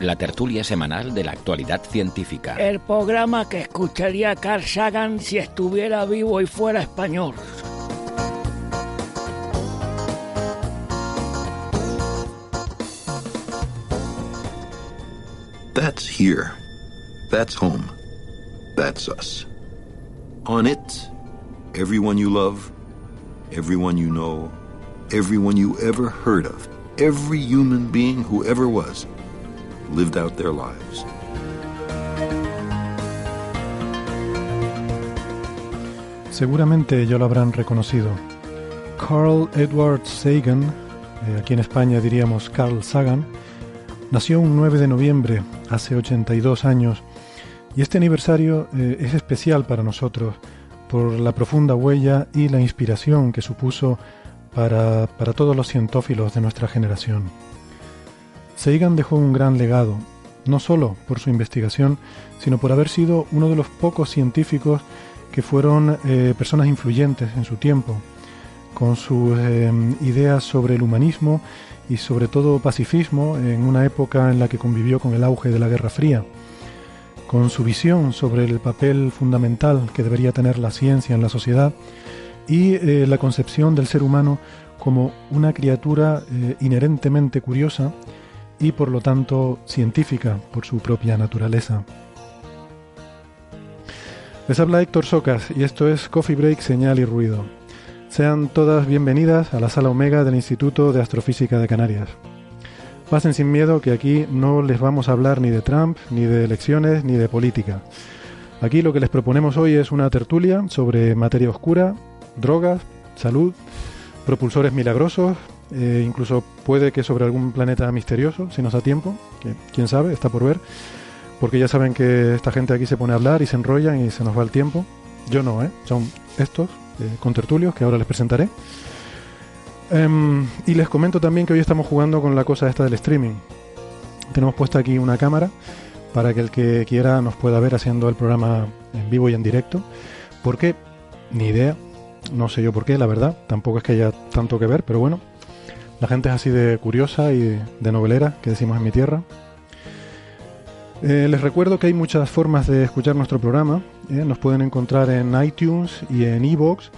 la tertulia semanal de la actualidad científica. El programa que escucharía Carl Sagan si estuviera vivo y fuera español. That's here. That's home. That's us. On it, everyone you love, everyone you know, everyone you ever heard of, every human being who ever was, lived out their lives. Seguramente ya lo habrán reconocido. Carl Edward Sagan, eh, aquí en España diríamos Carl Sagan, nació un 9 de noviembre, hace 82 años, y este aniversario eh, es especial para nosotros por la profunda huella y la inspiración que supuso para, para todos los cientófilos de nuestra generación. Sagan dejó un gran legado, no solo por su investigación, sino por haber sido uno de los pocos científicos que fueron eh, personas influyentes en su tiempo, con sus eh, ideas sobre el humanismo y sobre todo pacifismo en una época en la que convivió con el auge de la Guerra Fría, con su visión sobre el papel fundamental que debería tener la ciencia en la sociedad y eh, la concepción del ser humano como una criatura inherentemente curiosa y por lo tanto científica por su propia naturaleza. Les habla Héctor Socas y esto es Coffee Break Señal y Ruido. Sean todas bienvenidas a la sala Omega del Instituto de Astrofísica de Canarias. Pasen sin miedo que aquí no les vamos a hablar ni de Trump, ni de elecciones, ni de política. Aquí lo que les proponemos hoy es una tertulia sobre materia oscura, drogas, salud, propulsores milagrosos, eh, incluso puede que sobre algún planeta misterioso, si nos da tiempo, que quién sabe, está por ver, porque ya saben que esta gente aquí se pone a hablar y se enrollan y se nos va el tiempo. Yo no, ¿eh? Son estos, eh, con tertulios, que ahora les presentaré. Em, y les comento también que hoy estamos jugando con la cosa esta del streaming. Tenemos puesta aquí una cámara para que el que quiera nos pueda ver haciendo el programa en vivo y en directo. ¿Por qué? Ni idea. No sé yo por qué, la verdad. Tampoco es que haya tanto que ver, pero bueno. La gente es así de curiosa y de novelera, que decimos en mi tierra. Eh, les recuerdo que hay muchas formas de escuchar nuestro programa. eh, Nos pueden encontrar en iTunes y en iVoox.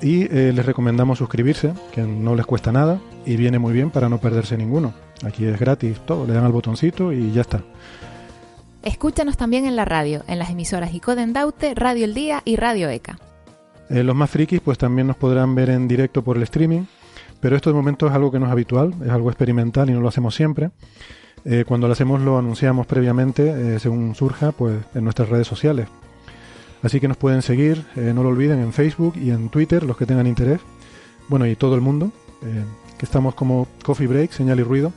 Y eh, les recomendamos suscribirse, que no les cuesta nada y viene muy bien para no perderse ninguno. Aquí es gratis todo, le dan al botoncito y ya está. Escúchanos también en la radio, en las emisoras Icoden Daute, Radio El Día y Radio ECA. Los más frikis pues también nos podrán ver en directo por el streaming, pero esto de momento es algo que no es habitual, es algo experimental y no lo hacemos siempre. Eh, cuando lo hacemos lo anunciamos previamente, eh, según surja, pues en nuestras redes sociales. Así que nos pueden seguir, eh, no lo olviden, en Facebook y en Twitter, los que tengan interés. Bueno, y todo el mundo, que estamos como Coffee Break, señal y ruido.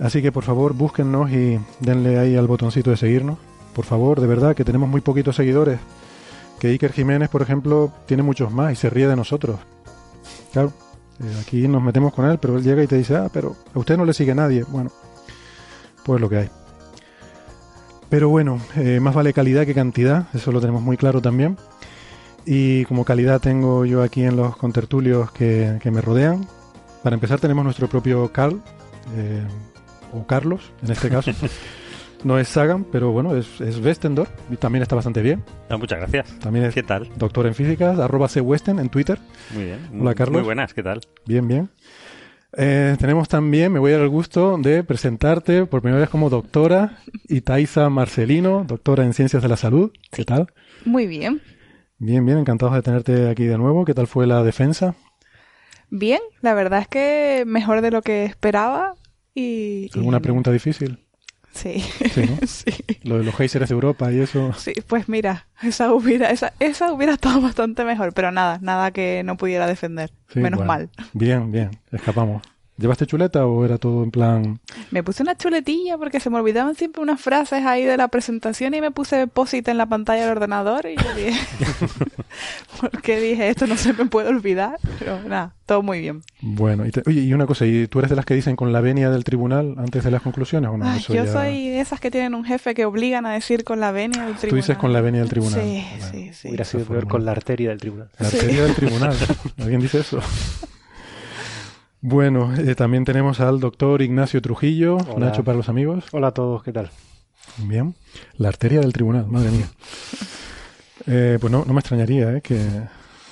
Así que por favor, búsquennos y denle ahí al botoncito de seguirnos. Por favor, de verdad, que tenemos muy poquitos seguidores. Que Iker Jiménez, por ejemplo, tiene muchos más y se ríe de nosotros. Claro, eh, aquí nos metemos con él, pero él llega y te dice, ah, pero a usted no le sigue nadie. Bueno, pues lo que hay. Pero bueno, eh, más vale calidad que cantidad, eso lo tenemos muy claro también. Y como calidad tengo yo aquí en los contertulios que, que me rodean. Para empezar tenemos nuestro propio Carl, eh, o Carlos en este caso. no es Sagan, pero bueno, es, es Westendorf y también está bastante bien. Ah, muchas gracias. También es ¿Qué tal? doctor en físicas, arroba cwesten en Twitter. Muy bien. Hola, Carlos. Muy buenas, ¿qué tal? Bien, bien. Eh, tenemos también, me voy a dar el gusto de presentarte por primera vez como doctora Itaiza Marcelino, doctora en Ciencias de la Salud. ¿Qué tal? Muy bien. Bien, bien, encantados de tenerte aquí de nuevo. ¿Qué tal fue la defensa? Bien, la verdad es que mejor de lo que esperaba y... y- ¿Alguna pregunta difícil? Sí. Sí, ¿no? sí. Lo de los geysers de Europa y eso. Sí, pues mira, esa hubiera, esa, esa hubiera estado bastante mejor, pero nada, nada que no pudiera defender. Sí, Menos bueno. mal. Bien, bien, escapamos. ¿Llevaste chuleta o era todo en plan... Me puse una chuletilla porque se me olvidaban siempre unas frases ahí de la presentación y me puse posit en la pantalla del ordenador y yo dije, porque dije, esto no se me puede olvidar, pero nada, todo muy bien. Bueno, y te- oye, y una cosa, ¿y tú eres de las que dicen con la venia del tribunal antes de las conclusiones o no? Ay, yo ya- soy de esas que tienen un jefe que obligan a decir con la venia del tribunal. Tú dices con la venia del tribunal. Sí, Bueno. sí, sí. Hubiera sido peor con la arteria del tribunal. La Sí. arteria del tribunal. ¿Alguien dice eso? Bueno, eh, también tenemos al doctor Ignacio Trujillo, Hola. Nacho para los amigos. Hola a todos, ¿qué tal? Bien. La arteria del tribunal, madre mía. Eh, pues no, no me extrañaría, ¿eh? Que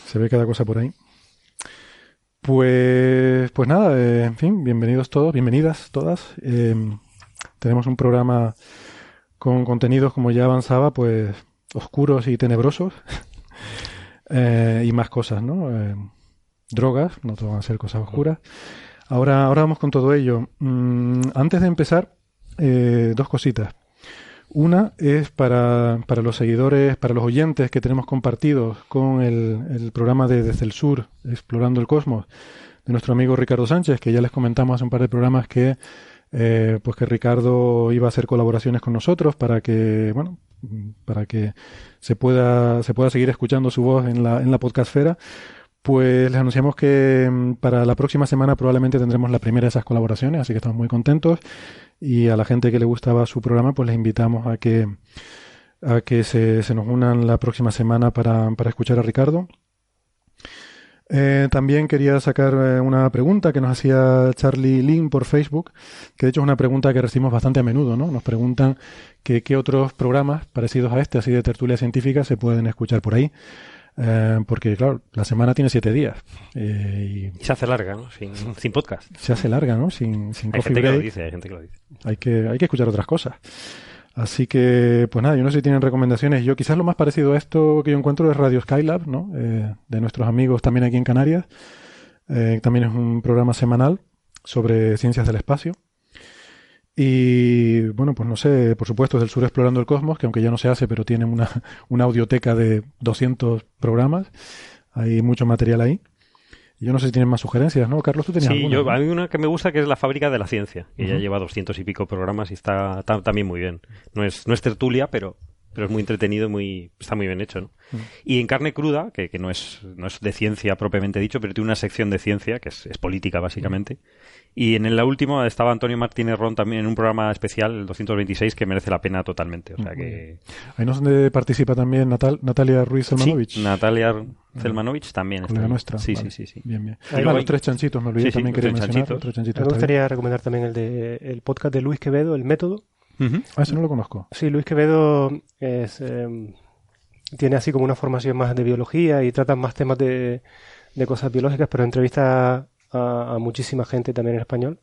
se ve cada cosa por ahí. Pues, pues nada, eh, en fin, bienvenidos todos, bienvenidas todas. Eh, tenemos un programa con contenidos, como ya avanzaba, pues oscuros y tenebrosos. Eh, y más cosas, ¿no? Drogas, no todo van a ser cosas oscuras. Ahora, ahora vamos con todo ello. Mm, antes de empezar, eh, dos cositas. Una es para, para los seguidores, para los oyentes que tenemos compartidos con el, el programa de Desde el Sur, Explorando el Cosmos, de nuestro amigo Ricardo Sánchez, que ya les comentamos hace un par de programas que eh, pues que Ricardo iba a hacer colaboraciones con nosotros para que, bueno, para que se pueda, se pueda seguir escuchando su voz en la, en la podcastfera. Pues les anunciamos que mm, para la próxima semana probablemente tendremos la primera de esas colaboraciones, así que estamos muy contentos. Y a la gente que le gustaba su programa, pues les invitamos a que, a que se, se nos unan la próxima semana para, para escuchar a Ricardo. Eh, también quería sacar eh, una pregunta que nos hacía Charlie Lin por Facebook, que de hecho es una pregunta que recibimos bastante a menudo, ¿no? Nos preguntan qué otros programas parecidos a este, así de tertulia científica, se pueden escuchar por ahí. Eh, porque, claro, la semana tiene siete días eh, Y se hace larga, ¿no? Sin, sin podcast. se hace larga, ¿no? Sin, sin Hay gente que lo dice, hay gente que lo dice. Hay que, hay que escuchar otras cosas. Así que, pues nada, yo no sé si tienen recomendaciones. Yo quizás lo más parecido a esto que yo encuentro es Radio Skylab, ¿no? Eh, de nuestros amigos también aquí en Canarias. También es un programa semanal sobre ciencias del espacio. Y bueno, pues no sé, por supuesto es del sur explorando el cosmos, que aunque ya no se hace, pero tiene una, una audioteca de 200 programas. Hay mucho material ahí. Y yo no sé si tienen más sugerencias, ¿no? Carlos, tú tenías Sí, alguna, yo, hay una que me gusta que es La Fábrica de la Ciencia, que ya lleva doscientos y pico programas y está ta- también muy bien. No es, no es tertulia, pero, pero es muy entretenido y muy, está muy bien hecho, ¿no? Y en Carne Cruda, que, que no, es, no es de ciencia propiamente dicho, pero tiene una sección de ciencia, que es, es política básicamente. Y en la última estaba Antonio Martínez Ron también en un programa especial, el 226, que merece la pena totalmente. O sea que... Ahí no es donde participa también Natal, Natalia Ruiz Selmanovich. Sí, Natalia Zelmanovich también está ahí. nuestra. Sí, Vale. sí, sí, sí. Bien, bien. Ah, luego los hay- tres chanchitos, me olvidé, Sí, sí, también quería tres mencionar. chanchitos. chanchitos, Me gustaría recomendar también el de el podcast de Luis Quevedo, El Método. Ah, ese no lo conozco. Sí, Luis Quevedo es, eh, tiene así como una formación más de biología y trata más temas de, de cosas biológicas, pero entrevista a, a muchísima gente también en español.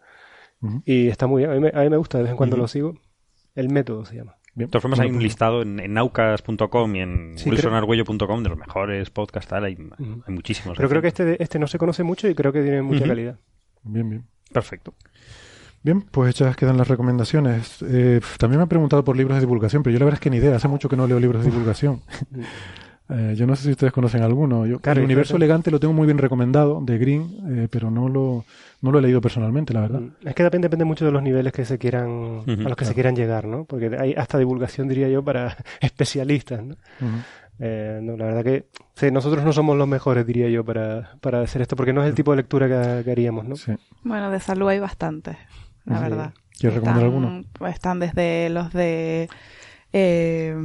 Y está muy bien. A mí, me, a mí me gusta, de vez en cuando lo sigo. El Método se llama. Bien. De todas formas, hay un listado en, en naucas.com y en Sí, wilsonargüello.com de los mejores podcasts. Tal, hay, hay muchísimos. Pero creo que este, este no se conoce mucho y creo que tiene mucha calidad. Bien, bien. Perfecto. Bien, pues hechas quedan las recomendaciones. Eh, también me han preguntado por libros de divulgación, pero yo la verdad es que ni idea. Hace mucho que no leo libros de divulgación. Eh, yo no sé si ustedes conocen alguno. Yo, Claro, el universo elegante lo tengo muy bien recomendado, de Green, eh, pero no lo, no lo he leído personalmente, la verdad. Es que depende, depende mucho de los niveles que se quieran, a los que claro. se quieran llegar, ¿no? Porque hay hasta divulgación, diría yo, para especialistas. Eh, no, la verdad que sí, nosotros no somos los mejores, diría yo, para, para hacer esto, porque no es el tipo de lectura que, que haríamos, ¿no? Sí. Bueno, de salud hay bastantes, la Sí. verdad. ¿Quieres recomendar Están- alguno? pues Están desde los de eh,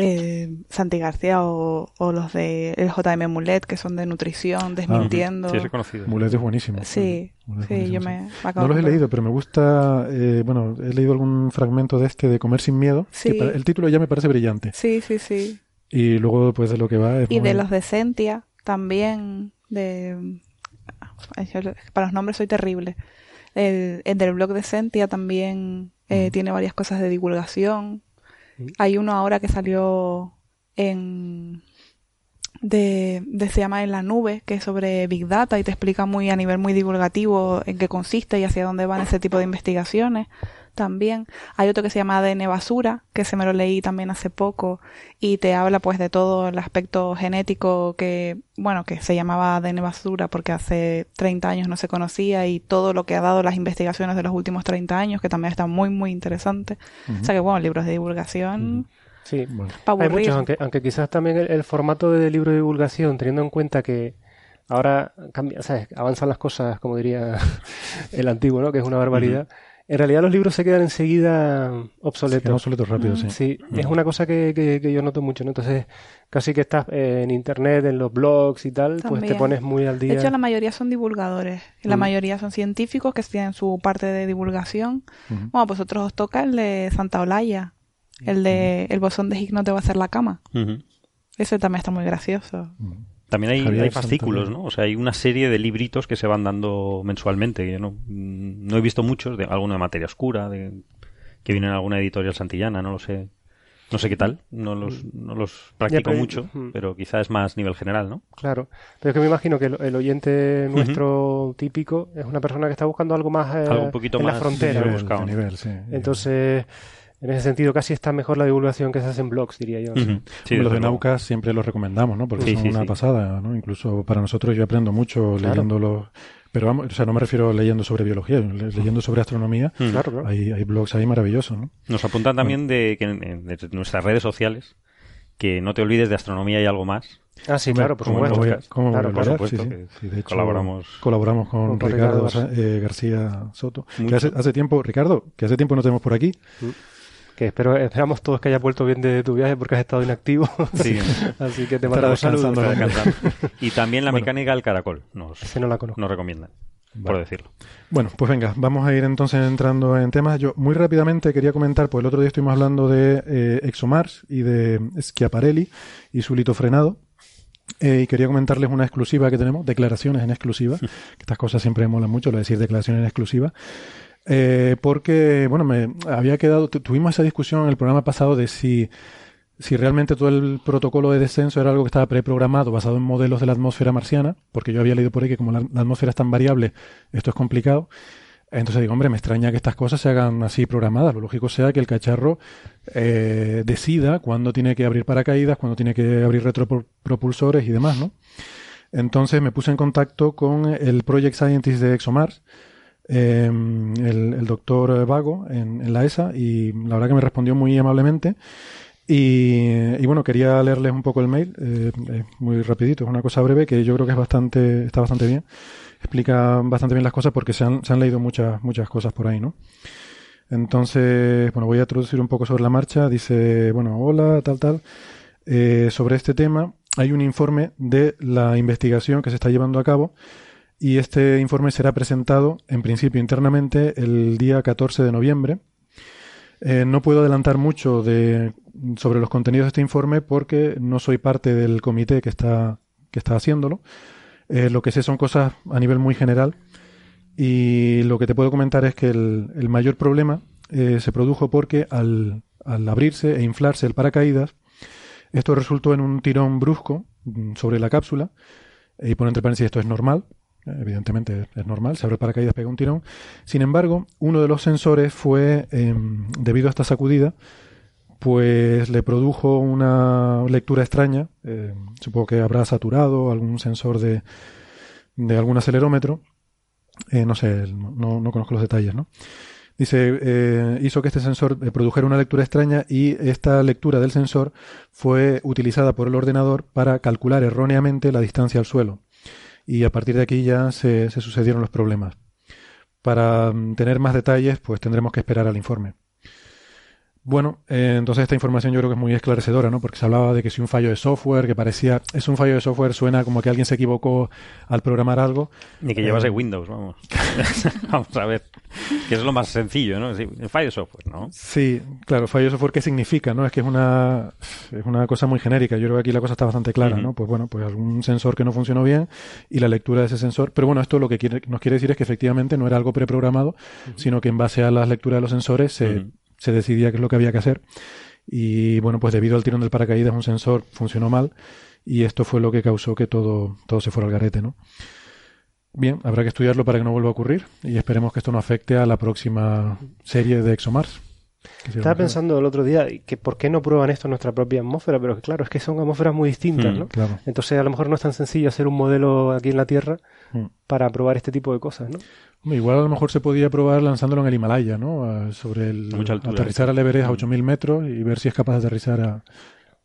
eh, Santi García o, o los de el JM Mulet, que son de nutrición, desmintiendo. Sí, es reconocido. Mulet es buenísimo. Sí, es sí, buenísimo, yo sí. me, me acabo No los he leído, pero me gusta, eh, bueno, he leído algún fragmento de este de Comer sin miedo. que Sí. pa- el título ya me parece brillante. Sí, sí, sí. Y luego, pues de lo que va es Y de los de Sentia también, de... Para los nombres soy terrible. El, el del blog de Sentia también eh, tiene varias cosas de divulgación. Hay uno ahora que salió en... De, de- se llama En la nube, que es sobre Big Data y te explica muy a nivel muy divulgativo en qué consiste y hacia dónde van ese tipo de investigaciones. También. Hay otro que se llama ADN basura, que se me lo leí también hace poco y te habla pues de todo el aspecto genético que, bueno, que se llamaba ADN basura porque hace 30 años no se conocía y todo lo que ha dado las investigaciones de los últimos 30 años, que también está muy, muy interesante. O sea que, bueno, libros de divulgación. Sí, hay muchos, aunque, aunque quizás también el, el formato de libro de divulgación, teniendo en cuenta que ahora cambia, ¿sabes? avanzan las cosas, como diría el antiguo, ¿no? que es una barbaridad. En realidad los libros se quedan enseguida obsoletos. quedan obsoletos rápido, sí. Sí, Mm. es una cosa que, que, que yo noto mucho, ¿no? Entonces, casi que estás eh, en internet, en los blogs y tal, pues te También. pones muy al día. De hecho, la mayoría son divulgadores. y La Mm. mayoría son científicos que tienen su parte de divulgación. Bueno, pues otros os toca el de Santa Olaya. El de El bosón de Higgs no te va a hacer la cama. Ese también está muy gracioso. También hay, hay fascículos, Santana. ¿no? O sea, hay una serie de libritos que se van dando mensualmente. Yo no, no he visto muchos, de alguna de materia oscura, de, que vienen en alguna editorial santillana, no lo sé. No sé qué tal, no los, no los practico pero- mucho, mm. pero quizá es más nivel general, ¿no? Claro, pero es que me imagino que el, el oyente nuestro típico es una persona que está buscando algo más eh, Algo un poquito en más la frontera. nivel, sí. Entonces, en ese sentido, casi está mejor la divulgación que se hace en blogs, diría yo. Ujú. Sí, los de. Naucas siempre los recomendamos, ¿no? Porque Sí, son sí, una sí. pasada, ¿no? Incluso para nosotros yo aprendo mucho Claro. leyéndolos. Pero vamos, o sea, no me refiero leyendo sobre biología, le- leyendo sobre astronomía. Mm. Claro, claro. Hay, hay blogs ahí maravillosos, ¿no? Nos apuntan también de que en, nuestras redes sociales que no te olvides de astronomía y algo más. Ah, sí, claro, por ¿Cómo me supuesto. voy a- Claro, por supuesto Sí, sí. Sí, de hecho, colaboramos. colaboramos con, Con Ricardo, Ricardo eh, García Soto. Que hace, hace tiempo, Ricardo, que hace tiempo no tenemos por aquí. Que espero, esperamos todos que hayas vuelto bien de tu viaje porque has estado inactivo. Sí. Así que te mandamos saludos. Y también la Bueno. mecánica del caracol nos, Ese no la conozco. nos recomiendan, por decirlo. Bueno, pues venga, vamos a ir entonces entrando en temas. Yo muy rápidamente quería comentar, pues el otro día estuvimos hablando de eh, ExoMars y de Schiaparelli y su lito frenado. Eh, y quería comentarles una exclusiva que tenemos, declaraciones en exclusiva, que estas cosas siempre me molan mucho, lo de decir declaraciones en exclusiva. Eh, porque, bueno, me había quedado, tu- tuvimos esa discusión en el programa pasado de si, si realmente todo el protocolo de descenso era algo que estaba preprogramado basado en modelos de la atmósfera marciana, porque yo había leído por ahí que como la, la atmósfera es tan variable, esto es complicado. Entonces digo, hombre, me extraña que estas cosas se hagan así programadas. Lo lógico sea que el cacharro eh, decida cuándo tiene que abrir paracaídas, cuándo tiene que abrir retropropulsores y demás, ¿no? Entonces me puse en contacto con el Project Scientist de ExoMars, eh, el, doctor Vago, en, en la ESA, y la verdad que me respondió muy amablemente. Y, bueno, quería leerles un poco el mail, eh, muy rapidito, es una cosa breve que yo creo que es bastante, está bastante bien. Explica bastante bien las cosas porque se han, se han leído muchas, muchas cosas por ahí, ¿no? Entonces, bueno, voy a introducir un poco sobre la marcha. Dice, bueno, hola, tal, tal. Eh, sobre este tema hay un informe de la investigación que se está llevando a cabo y este informe será presentado en principio internamente el día 14 de noviembre. Eh, no puedo adelantar mucho de, sobre los contenidos de este informe porque no soy parte del comité que está, que está haciéndolo. Eh, lo que sé son cosas a nivel muy general y lo que te puedo comentar es que el, el mayor problema eh, se produjo porque al, al abrirse e inflarse el paracaídas, esto resultó en un tirón brusco mm, sobre la cápsula. Y pone entre paréntesis, esto es normal. Evidentemente es normal, se abre el paracaídas, pega un tirón. Sin embargo, uno de los sensores fue, em, debido a esta sacudida, pues le produjo una lectura extraña. eh, supongo que habrá saturado algún sensor de, de algún acelerómetro. Eh, no sé, no, no conozco los detalles, ¿no? Dice, eh, hizo que este sensor eh, produjera una lectura extraña y esta lectura del sensor fue utilizada por el ordenador para calcular erróneamente la distancia al suelo. Y a partir de aquí ya se, sucedieron los problemas. Para mm, tener más detalles, pues tendremos que esperar al informe. Bueno, eh, entonces esta información yo creo que es muy esclarecedora, ¿no? Porque se hablaba de que si un fallo de software, que parecía, es un fallo de software, suena como que alguien se equivocó al programar algo. Ni que Eh, llevase Windows, vamos. vamos a ver. Que es lo más sencillo, ¿no? El fallo de software, ¿no? Sí, claro, fallo de software, ¿qué significa? ¿no? Es que es una, es una cosa muy genérica. Yo creo que aquí la cosa está bastante clara. ¿no? Pues bueno, pues algún sensor que no funcionó bien y la lectura de ese sensor. Pero bueno, esto lo que quiere, nos quiere decir es que efectivamente no era algo preprogramado, sino que en base a las lecturas de los sensores se. Se decidía qué es lo que había que hacer. Y bueno, pues debido al tirón del paracaídas, un sensor funcionó mal y esto fue lo que causó que todo, todo se fuera al garete, ¿no? Bien, habrá que estudiarlo para que no vuelva a ocurrir y esperemos que esto no afecte a la próxima serie de ExoMars. Estaba pensando el otro día que por qué no prueban esto en nuestra propia atmósfera, pero que claro, es que son atmósferas muy distintas, Mm, ¿no? claro. Entonces a lo mejor no es tan sencillo hacer un modelo aquí en la Tierra Mm. para probar este tipo de cosas, ¿no? Igual a lo mejor se podía probar lanzándolo en el Himalaya, ¿no? A- sobre el Mucha altura, aterrizar al Everest a 8000 metros y ver si es capaz de aterrizar a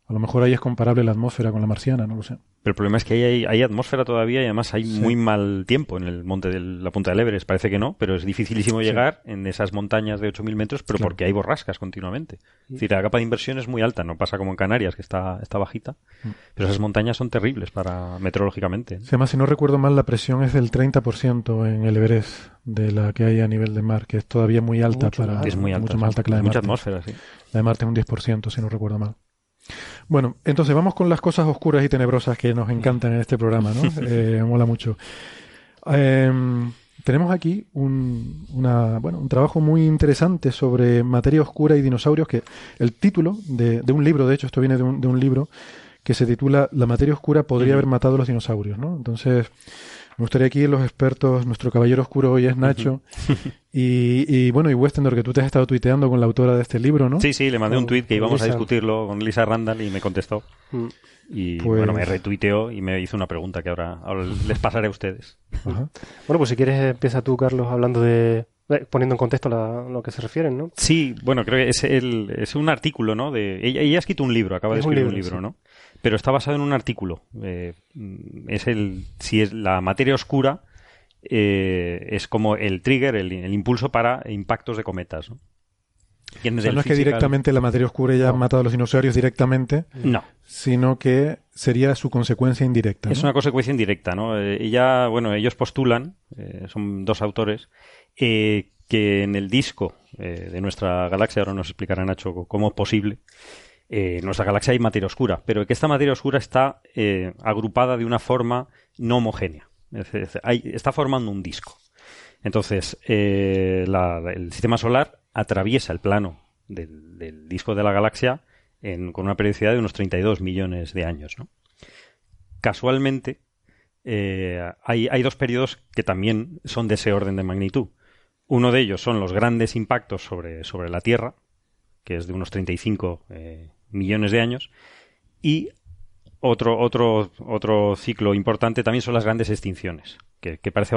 a lo mejor ahí es comparable la atmósfera con la marciana, no lo sé. Pero el problema es que ahí hay, hay atmósfera todavía y además hay Sí. muy mal tiempo en el monte de la punta del Everest. Parece que no, pero es dificilísimo Sí. llegar en esas montañas de 8.000 metros, pero Claro. porque hay borrascas continuamente. Es decir, la capa de inversión es muy alta, no pasa como en Canarias, que está, está bajita, Mm. pero esas montañas son terribles para meteorológicamente. Sí, Además, si no recuerdo mal, la presión es del 30% en el Everest de la que hay a nivel de mar, que es todavía muy alta Mucho para. Es muy alta. mucho más alta que la de Mucha Marte. atmósfera, sí. La de Marte es un 10%, si no recuerdo mal. Bueno, entonces vamos con las cosas oscuras y tenebrosas que nos encantan en este programa, ¿no? Eh, mola mucho. Em, tenemos aquí un, una, bueno, un trabajo muy interesante sobre materia oscura y dinosaurios, que el título de, de un libro, de hecho, esto viene de un, de un libro que se titula La materia oscura podría haber matado a los dinosaurios, ¿no? Entonces, me gustaría aquí los expertos, nuestro caballero oscuro hoy es Nacho, y, y bueno, y Westendor, que tú te has estado tuiteando con la autora de este libro, ¿no? Sí, sí, le mandé un tuit que íbamos a discutirlo con Lisa Randall y me contestó. Mm. Y Pues- bueno, me retuiteó y me hizo una pregunta que ahora, ahora les pasaré a ustedes. Ajá. Bueno, pues si quieres empieza tú, Carlos, hablando de... eh, poniendo en contexto la- lo que se refieren, ¿no? Sí, bueno, creo que es, el, es un artículo, ¿no? De, ella, ella ha escrito un libro, acaba de Es un escribir un libro, libro, sí. ¿no? Pero está basado en un artículo. Eh, mm, es el, si es la materia oscura, eh, es como el trigger, el, el impulso para impactos de cometas, ¿no? ¿Quién O sea, no es que directamente la materia oscura ya ha matado a los dinosaurios directamente, No, sino que sería su consecuencia indirecta. es ¿no? una consecuencia indirecta, ¿no? Eh, ella, bueno, ellos postulan, eh, son dos autores, eh, que en el disco eh, de nuestra galaxia, ahora nos explicará Nacho cómo es posible, eh, en nuestra galaxia hay materia oscura, pero que esta materia oscura está eh, agrupada de una forma no homogénea. Está formando un disco. Entonces, eh, el sistema solar atraviesa el plano del, disco de la galaxia con una periodicidad de unos 32 millones de años. Casualmente, eh, hay, hay dos periodos que también son de ese orden de magnitud. Uno de ellos son los grandes impactos sobre, sobre la Tierra, que es de unos 35 eh, millones de años, y otro, otro, otro ciclo importante también son las grandes extinciones, que, que parece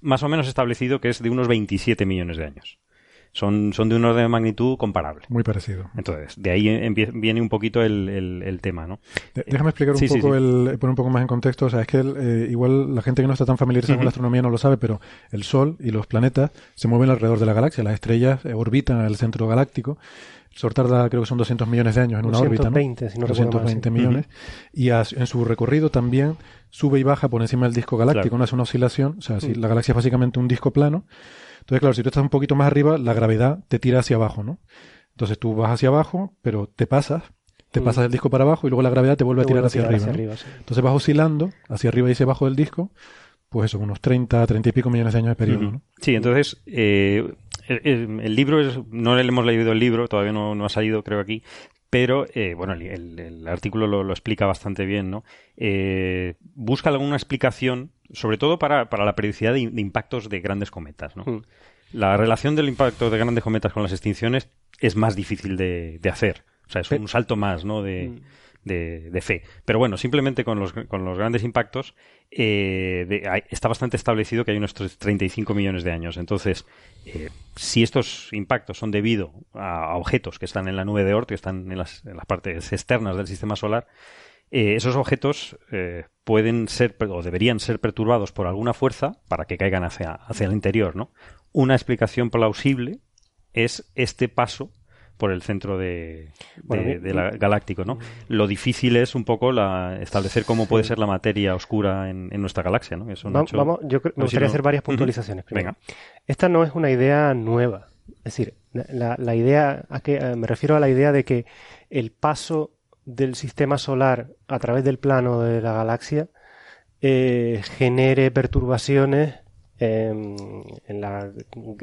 más o menos establecido que es de unos 27 millones de años. Son, son de un orden de magnitud comparable. Muy parecido. Entonces, de ahí viene un poquito el, el- el tema, ¿no? De- Déjame explicar un Sí, poco, sí. El, poner un poco más en contexto. O sea, es que el, eh, igual la gente que no está tan familiarizada con la astronomía no lo sabe, pero el Sol y los planetas se mueven alrededor de la galaxia. Las estrellas eh, orbitan al centro galáctico. El Sol tarda, creo que son 200 millones de años en una órbita, ¿no? 220, si no recuerdo mal, 220 sí. millones. Y a- en su recorrido también sube y baja por encima del disco galáctico, Claro. no hace una oscilación. O sea, si Mm. la galaxia es básicamente un disco plano. Entonces, claro, si tú estás un poquito más arriba, la gravedad te tira hacia abajo, ¿no? Entonces tú vas hacia abajo, pero te pasas, te Mm. pasas del disco para abajo y luego la gravedad te vuelve a Te tirar vuelve a hacia tirar arriba. hacia ¿no? arriba, sí. Entonces vas oscilando hacia arriba y hacia abajo del disco, pues eso, unos 30, 30 y pico millones de años de periodo. ¿no? Sí, entonces eh, el, libro es, no le hemos leído el libro, todavía no, no ha salido, creo aquí, pero eh, bueno, el, el- el artículo lo, lo explica bastante bien, ¿no? Eh, busca alguna explicación, sobre todo para, para la periodicidad de, de impactos de grandes cometas, ¿no? Mm. La relación del impacto de grandes cometas con las extinciones es más difícil de, de hacer. O sea, es un salto más, ¿no? De, Mm. De, fe. Pero bueno, simplemente con los, con los grandes impactos eh, está bastante establecido que hay unos 35 millones de años. Entonces, eh, si estos impactos son debido a, objetos que están en la nube de Oort, que están en las, partes externas del sistema solar, eh, esos objetos pueden ser o deberían ser perturbados por alguna fuerza para que caigan hacia, hacia el interior, ¿no? Una explicación plausible es este paso por el centro de, de- Bueno, mi- de la galáctico, ¿no? Lo difícil es un poco la, establecer cómo puede ser la materia oscura en, en nuestra galaxia, ¿no? Eso, vamos, yo creo- me gustaría hacer varias puntualizaciones. primero. Venga. Esta no es una idea nueva. Es decir, la, la idea, a que, eh, me refiero a la idea de que el paso del sistema solar a través del plano de la galaxia eh, genere perturbaciones en, en la,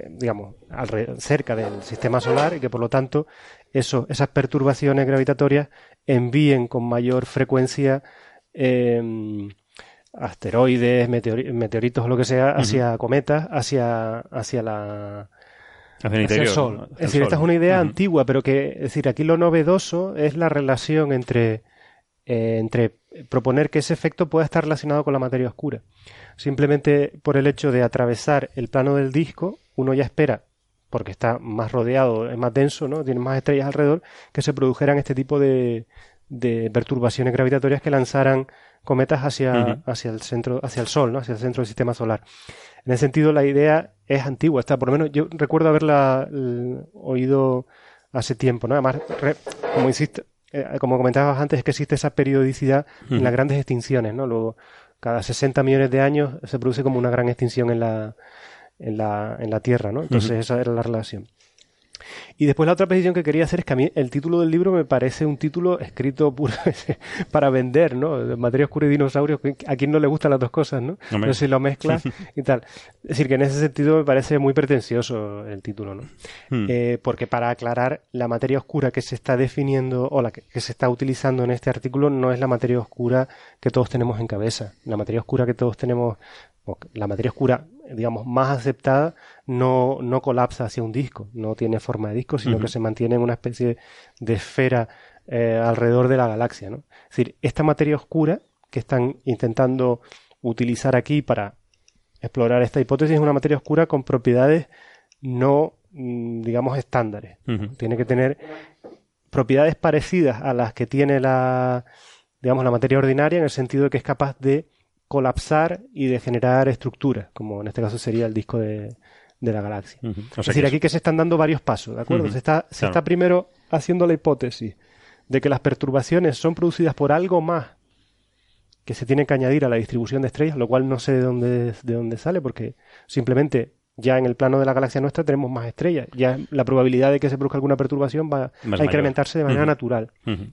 digamos, alre- cerca del sistema solar y que por lo tanto eso, esas perturbaciones gravitatorias envíen con mayor frecuencia eh, asteroides, meteori- meteoritos o lo que sea, hacia cometas, hacia, hacia la... Hacia el hacia interior, el Sol. Es decir, esta es una idea antigua, pero que, es decir, aquí lo novedoso es la relación entre, eh, entre proponer que ese efecto pueda estar relacionado con la materia oscura. Simplemente por el hecho de atravesar el plano del disco, uno ya espera, porque está más rodeado, es más denso, ¿no? Tiene más estrellas alrededor, que se produjeran este tipo de, de perturbaciones gravitatorias que lanzaran cometas hacia, hacia el centro, hacia el Sol, ¿no? Hacia el centro del sistema solar. En ese sentido, la idea es antigua. Está, por lo menos yo recuerdo haberla l- oído hace tiempo, ¿no? Además, re- como insisto, eh, como comentabas antes, es que existe esa periodicidad en las grandes extinciones, ¿no? Luego, cada 60 millones de años se produce como una gran extinción en la, en la, en la Tierra, ¿no? Entonces, esa era la relación. Y después la otra precisión que quería hacer es que a mí el título del libro me parece un título escrito pura- para vender, ¿no? Materia oscura y dinosaurios, a quien no le gustan las dos cosas, ¿no? No sé si lo mezclas y tal. Es decir, que en ese sentido me parece muy pretencioso el título, ¿no? Hmm. Eh, porque para aclarar, la materia oscura que se está definiendo o la que, que se está utilizando en este artículo no es la materia oscura que todos tenemos en cabeza. La materia oscura que todos tenemos, la materia oscura, digamos, más aceptada, no, no colapsa hacia un disco, no tiene forma de disco, sino que se mantiene en una especie de esfera eh, alrededor de la galaxia, ¿no? Es decir, esta materia oscura que están intentando utilizar aquí para explorar esta hipótesis es una materia oscura con propiedades no, mm, digamos, estándares. Tiene que tener propiedades parecidas a las que tiene la, digamos, la materia ordinaria en el sentido de que es capaz de colapsar y de generar estructuras, como en este caso sería el disco de, de la galaxia. O es decir, que aquí que se están dando varios pasos, ¿de acuerdo? Se está, se Claro. está primero haciendo la hipótesis de que las perturbaciones son producidas por algo más que se tiene que añadir a la distribución de estrellas, lo cual no sé de dónde, de dónde sale, porque simplemente ya en el plano de la galaxia nuestra tenemos más estrellas. Ya la probabilidad de que se produzca alguna perturbación va Más a incrementarse de manera natural.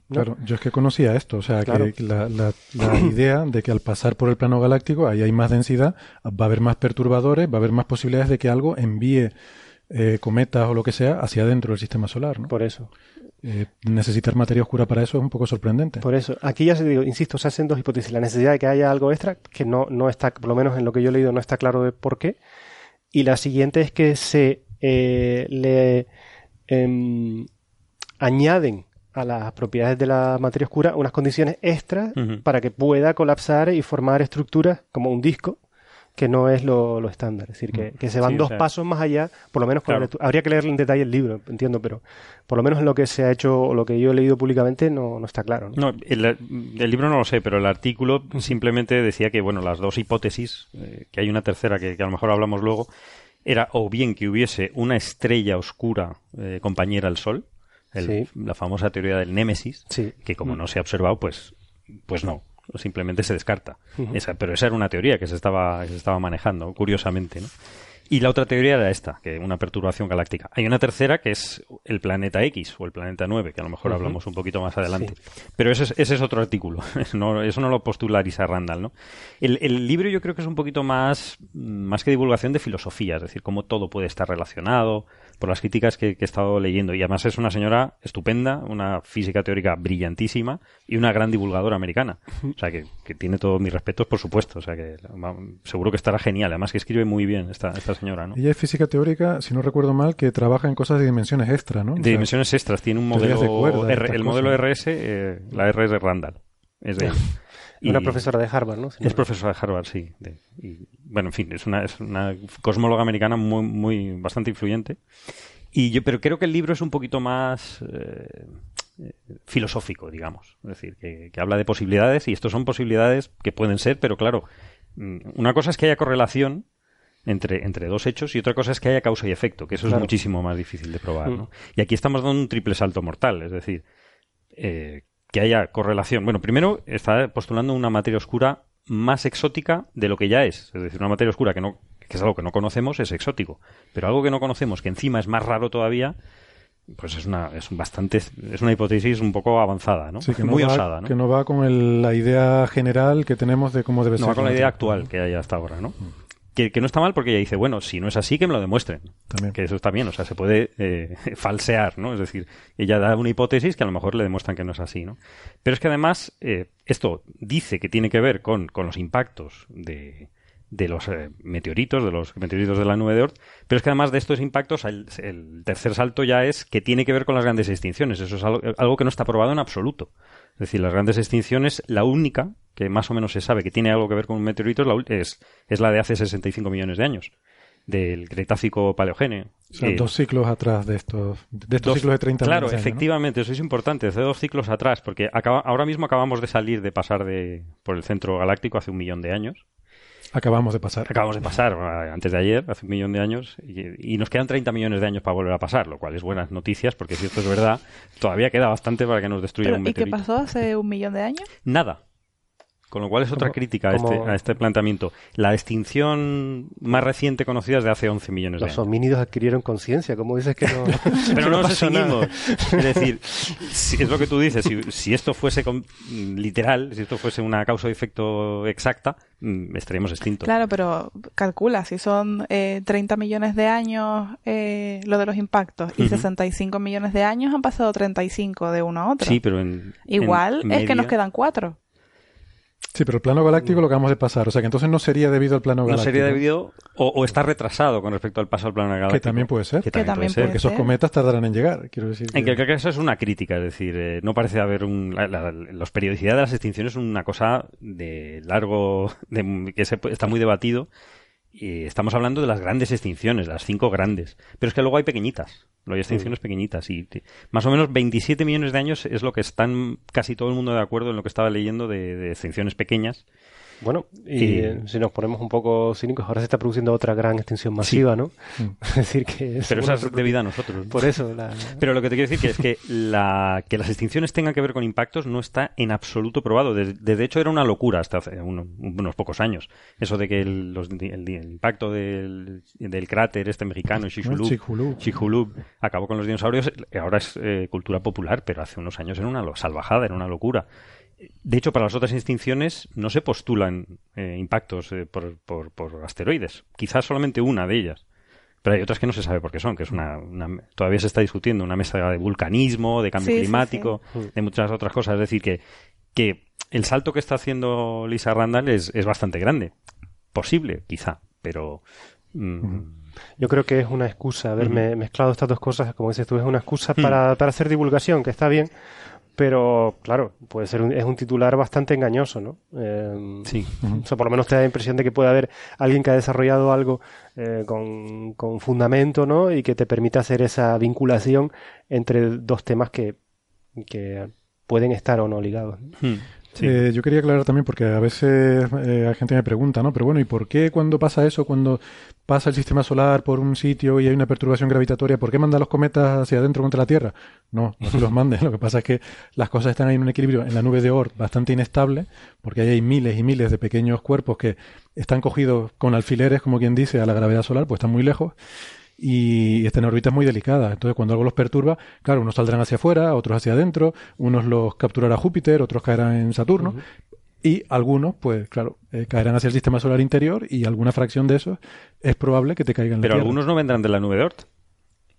Claro, yo es que conocía esto, o sea, Claro. que la, la- la idea de que al pasar por el plano galáctico ahí hay más densidad, va a haber más perturbadores, va a haber más posibilidades de que algo envíe eh, cometas o lo que sea hacia adentro del sistema solar, ¿no? Por eso. Eh, necesitar materia oscura para eso es un poco sorprendente. Por eso, aquí ya se digo, insisto, se hacen dos hipótesis. La necesidad de que haya algo extra, que no, no está, por lo menos en lo que yo he leído, no está claro de por qué. Y la siguiente es que se eh, le em, añaden a las propiedades de la materia oscura unas condiciones extras para que pueda colapsar y formar estructuras como un disco que no es lo, lo estándar. Es decir, que, que se van Sí, o dos sea- pasos más allá, por lo menos con la Claro. Habría que leer en detalle el libro, entiendo, pero por lo menos en lo que se ha hecho o lo que yo he leído públicamente no, no está claro. ¿no? No, el, el libro no lo sé, pero el artículo simplemente decía que, bueno, las dos hipótesis, eh, que hay una tercera que, que a lo mejor hablamos luego, era o bien que hubiese una estrella oscura eh, compañera al Sol, el- Sí. la famosa teoría del Némesis, Sí. que como Mm. no se ha observado, pues, pues no, simplemente se descarta. Esa- pero esa era una teoría que se estaba, que se estaba manejando, curiosamente, ¿no? Y la otra teoría era esta, que una perturbación galáctica. Hay una tercera que es el planeta X o el planeta 9, que a lo mejor hablamos un poquito más adelante. Pero ese es, ese es otro artículo. No, eso no lo postula Lisa Randall, ¿no? El, el libro yo creo que es un poquito más, más que divulgación de filosofía, es decir, cómo todo puede estar relacionado, por las críticas que, que he estado leyendo. Y además es una señora estupenda, una física teórica brillantísima y una gran divulgadora americana. O sea, que, que tiene todos mis respetos, por supuesto. O sea, que seguro que estará genial. Además que escribe muy bien esta, esta señora, ¿no? Ella es física teórica, si no recuerdo mal, que trabaja en cosas de dimensiones extra, ¿no? O De sea, dimensiones extras. Tiene un modelo. de cuerda, R- el modelo. RS, eh, la R es de Randall. Es de Una profesora de Harvard, ¿no? Si no- Es profesora de Harvard, sí. de- y, bueno, en fin, es una, es una cosmóloga americana muy, muy, bastante influyente. Y yo, pero creo que el libro es un poquito más eh, eh, filosófico, digamos. Es decir, que, que habla de posibilidades y estos son posibilidades que pueden ser, pero claro, mm, una cosa es que haya correlación entre, entre dos hechos y otra cosa es que haya causa y efecto, que eso Claro. es muchísimo más difícil de probar, ¿no? Mm. Y aquí estamos dando un triple salto mortal, es decir, eh, que haya correlación. Bueno, primero está postulando una materia oscura más exótica de lo que ya es. Es decir, una materia oscura que no que es algo que no conocemos es exótico, pero algo que no conocemos que encima es más raro todavía, pues es una es bastante es una hipótesis un poco avanzada, ¿no? Sí, que no Muy va, osada, ¿no? Que no va con el- la idea general que tenemos de cómo debe No ser. va con la idea actual que hay hasta ahora, ¿no? Que, que no está mal porque ella dice, bueno, si no es así, que me lo demuestren. También. Que eso está bien, o sea, se puede eh, falsear, ¿no? Es decir, ella da una hipótesis que a lo mejor le demuestran que no es así, ¿no? Pero es que además, eh, esto dice que tiene que ver con, con los impactos de, de los eh, meteoritos, de los meteoritos de la nube de Oort, pero es que además de estos impactos, el, el tercer salto ya es que tiene que ver con las grandes extinciones. Eso es algo, algo que no está probado en absoluto. Es decir, las grandes extinciones, la única que más o menos se sabe que tiene algo que ver con un meteorito es la, es, es la de hace 65 millones de años, del Cretácico Paleogene. O sea, Eh, dos ciclos atrás de estos, de estos dos- ciclos de 30 Claro, millones de años, ¿no? efectivamente, eso es importante. Hace dos ciclos atrás, porque acaba- ahora mismo acabamos de salir de pasar de, por el centro galáctico hace un millón de años. Acabamos de pasar. Acabamos de pasar antes de ayer, hace un millón de años, y, y nos quedan 30 millones de años para volver a pasar, lo cual es buenas noticias, porque si esto es verdad, todavía queda bastante para que nos destruya Pero, un ¿Y qué meteorito. pasó hace un millón de años? Nada. Con lo cual es otra crítica a este, a este planteamiento. La extinción más reciente conocida es de hace 11 millones de Los años. homínidos adquirieron conciencia, como dices que no. Pero no nos nada. extinguimos. Es decir, si- es lo que tú dices. Si, si esto fuese con- literal, si esto fuese una causa y efecto exacta, mm, estaríamos extintos. Claro, pero calcula, si son eh, 30 millones de años eh, lo de los impactos y Ujú. 65 millones de años han pasado 35 de uno a otro. Sí, pero en. Igual en es que nos quedan cuatro. Sí, pero el plano galáctico lo acabamos de pasar. O sea que entonces no sería debido al plano No galáctico. sería debido. O, o está retrasado con respecto al paso al plano galáctico. Que también puede ser. Que también, puede ser. Porque esos cometas tardarán en llegar. Quiero decir. En que- cualquier caso es una crítica, es decir, eh, no parece haber un... La, la- los periodicidad de las extinciones es una cosa de largo... De, que se- está muy debatido. Y estamos hablando de las grandes extinciones, las cinco grandes. Pero es que luego hay pequeñitas. Luego hay extinciones pequeñitas. Y te- más o menos 27 millones de años es lo que están casi todo el mundo de acuerdo en lo que estaba leyendo de, de extinciones pequeñas. Bueno, y Y- eh, si nos ponemos un poco cínicos, ahora se está produciendo otra gran extinción masiva, ¿no? Es decir, que... Pero esa es debida a nosotros. ¿no? Por eso, la... Pero lo que te quiero decir que es que, la, que las extinciones tengan que ver con impactos no está en absoluto probado. De, de hecho, era una locura hasta hace uno- unos pocos años. Eso de que el, los- el- el impacto del, del cráter este mexicano, Chicxulub, acabó con los dinosaurios. Ahora es eh, cultura popular, pero hace unos años era una salvajada, era una locura. De hecho, para las otras extinciones no se postulan eh, impactos eh, por, por- por asteroides. Quizás solamente una de ellas. Pero hay otras que no se sabe por qué son, que es una, una- todavía se está discutiendo una mesa de vulcanismo, de cambio Sí, climático, sí. de muchas otras cosas. Es decir, que, que el salto que está haciendo Lisa Randall es, es bastante grande. Posible, quizá, pero... mm, Yo creo que es una excusa haberme mezclado estas dos cosas, como dices tú, es una excusa Hmm. para, para hacer divulgación, que está bien, pero claro, puede ser un, es un titular bastante engañoso, ¿no? Eh, Sí. O sea, por lo menos te da la impresión de que puede haber alguien que ha desarrollado algo eh, con, con fundamento, ¿no? Y que te permita hacer esa vinculación entre dos temas que, que pueden estar o no ligados. ¿no? mm, sí. Eh, yo quería aclarar también porque a veces eh, la gente me pregunta, ¿no? Pero bueno, ¿y por qué cuando pasa eso, cuando pasa el sistema solar por un sitio y hay una perturbación gravitatoria, ¿por qué manda los cometas hacia adentro contra la Tierra? No, no se los manden. Lo que pasa es que las cosas están ahí en un equilibrio en la nube de Oort bastante inestable, porque ahí hay miles y miles de pequeños cuerpos que están cogidos con alfileres, como quien dice, a la gravedad solar, pues están muy lejos y están en órbitas muy delicadas. Entonces, cuando algo los perturba, claro, unos saldrán hacia afuera, otros hacia adentro, unos los capturará Júpiter, otros caerán en Saturno, y algunos, pues claro, eh, caerán hacia el sistema solar interior y alguna fracción de esos es probable que te caigan en la Pero Tierra. algunos no vendrán de la nube de Oort.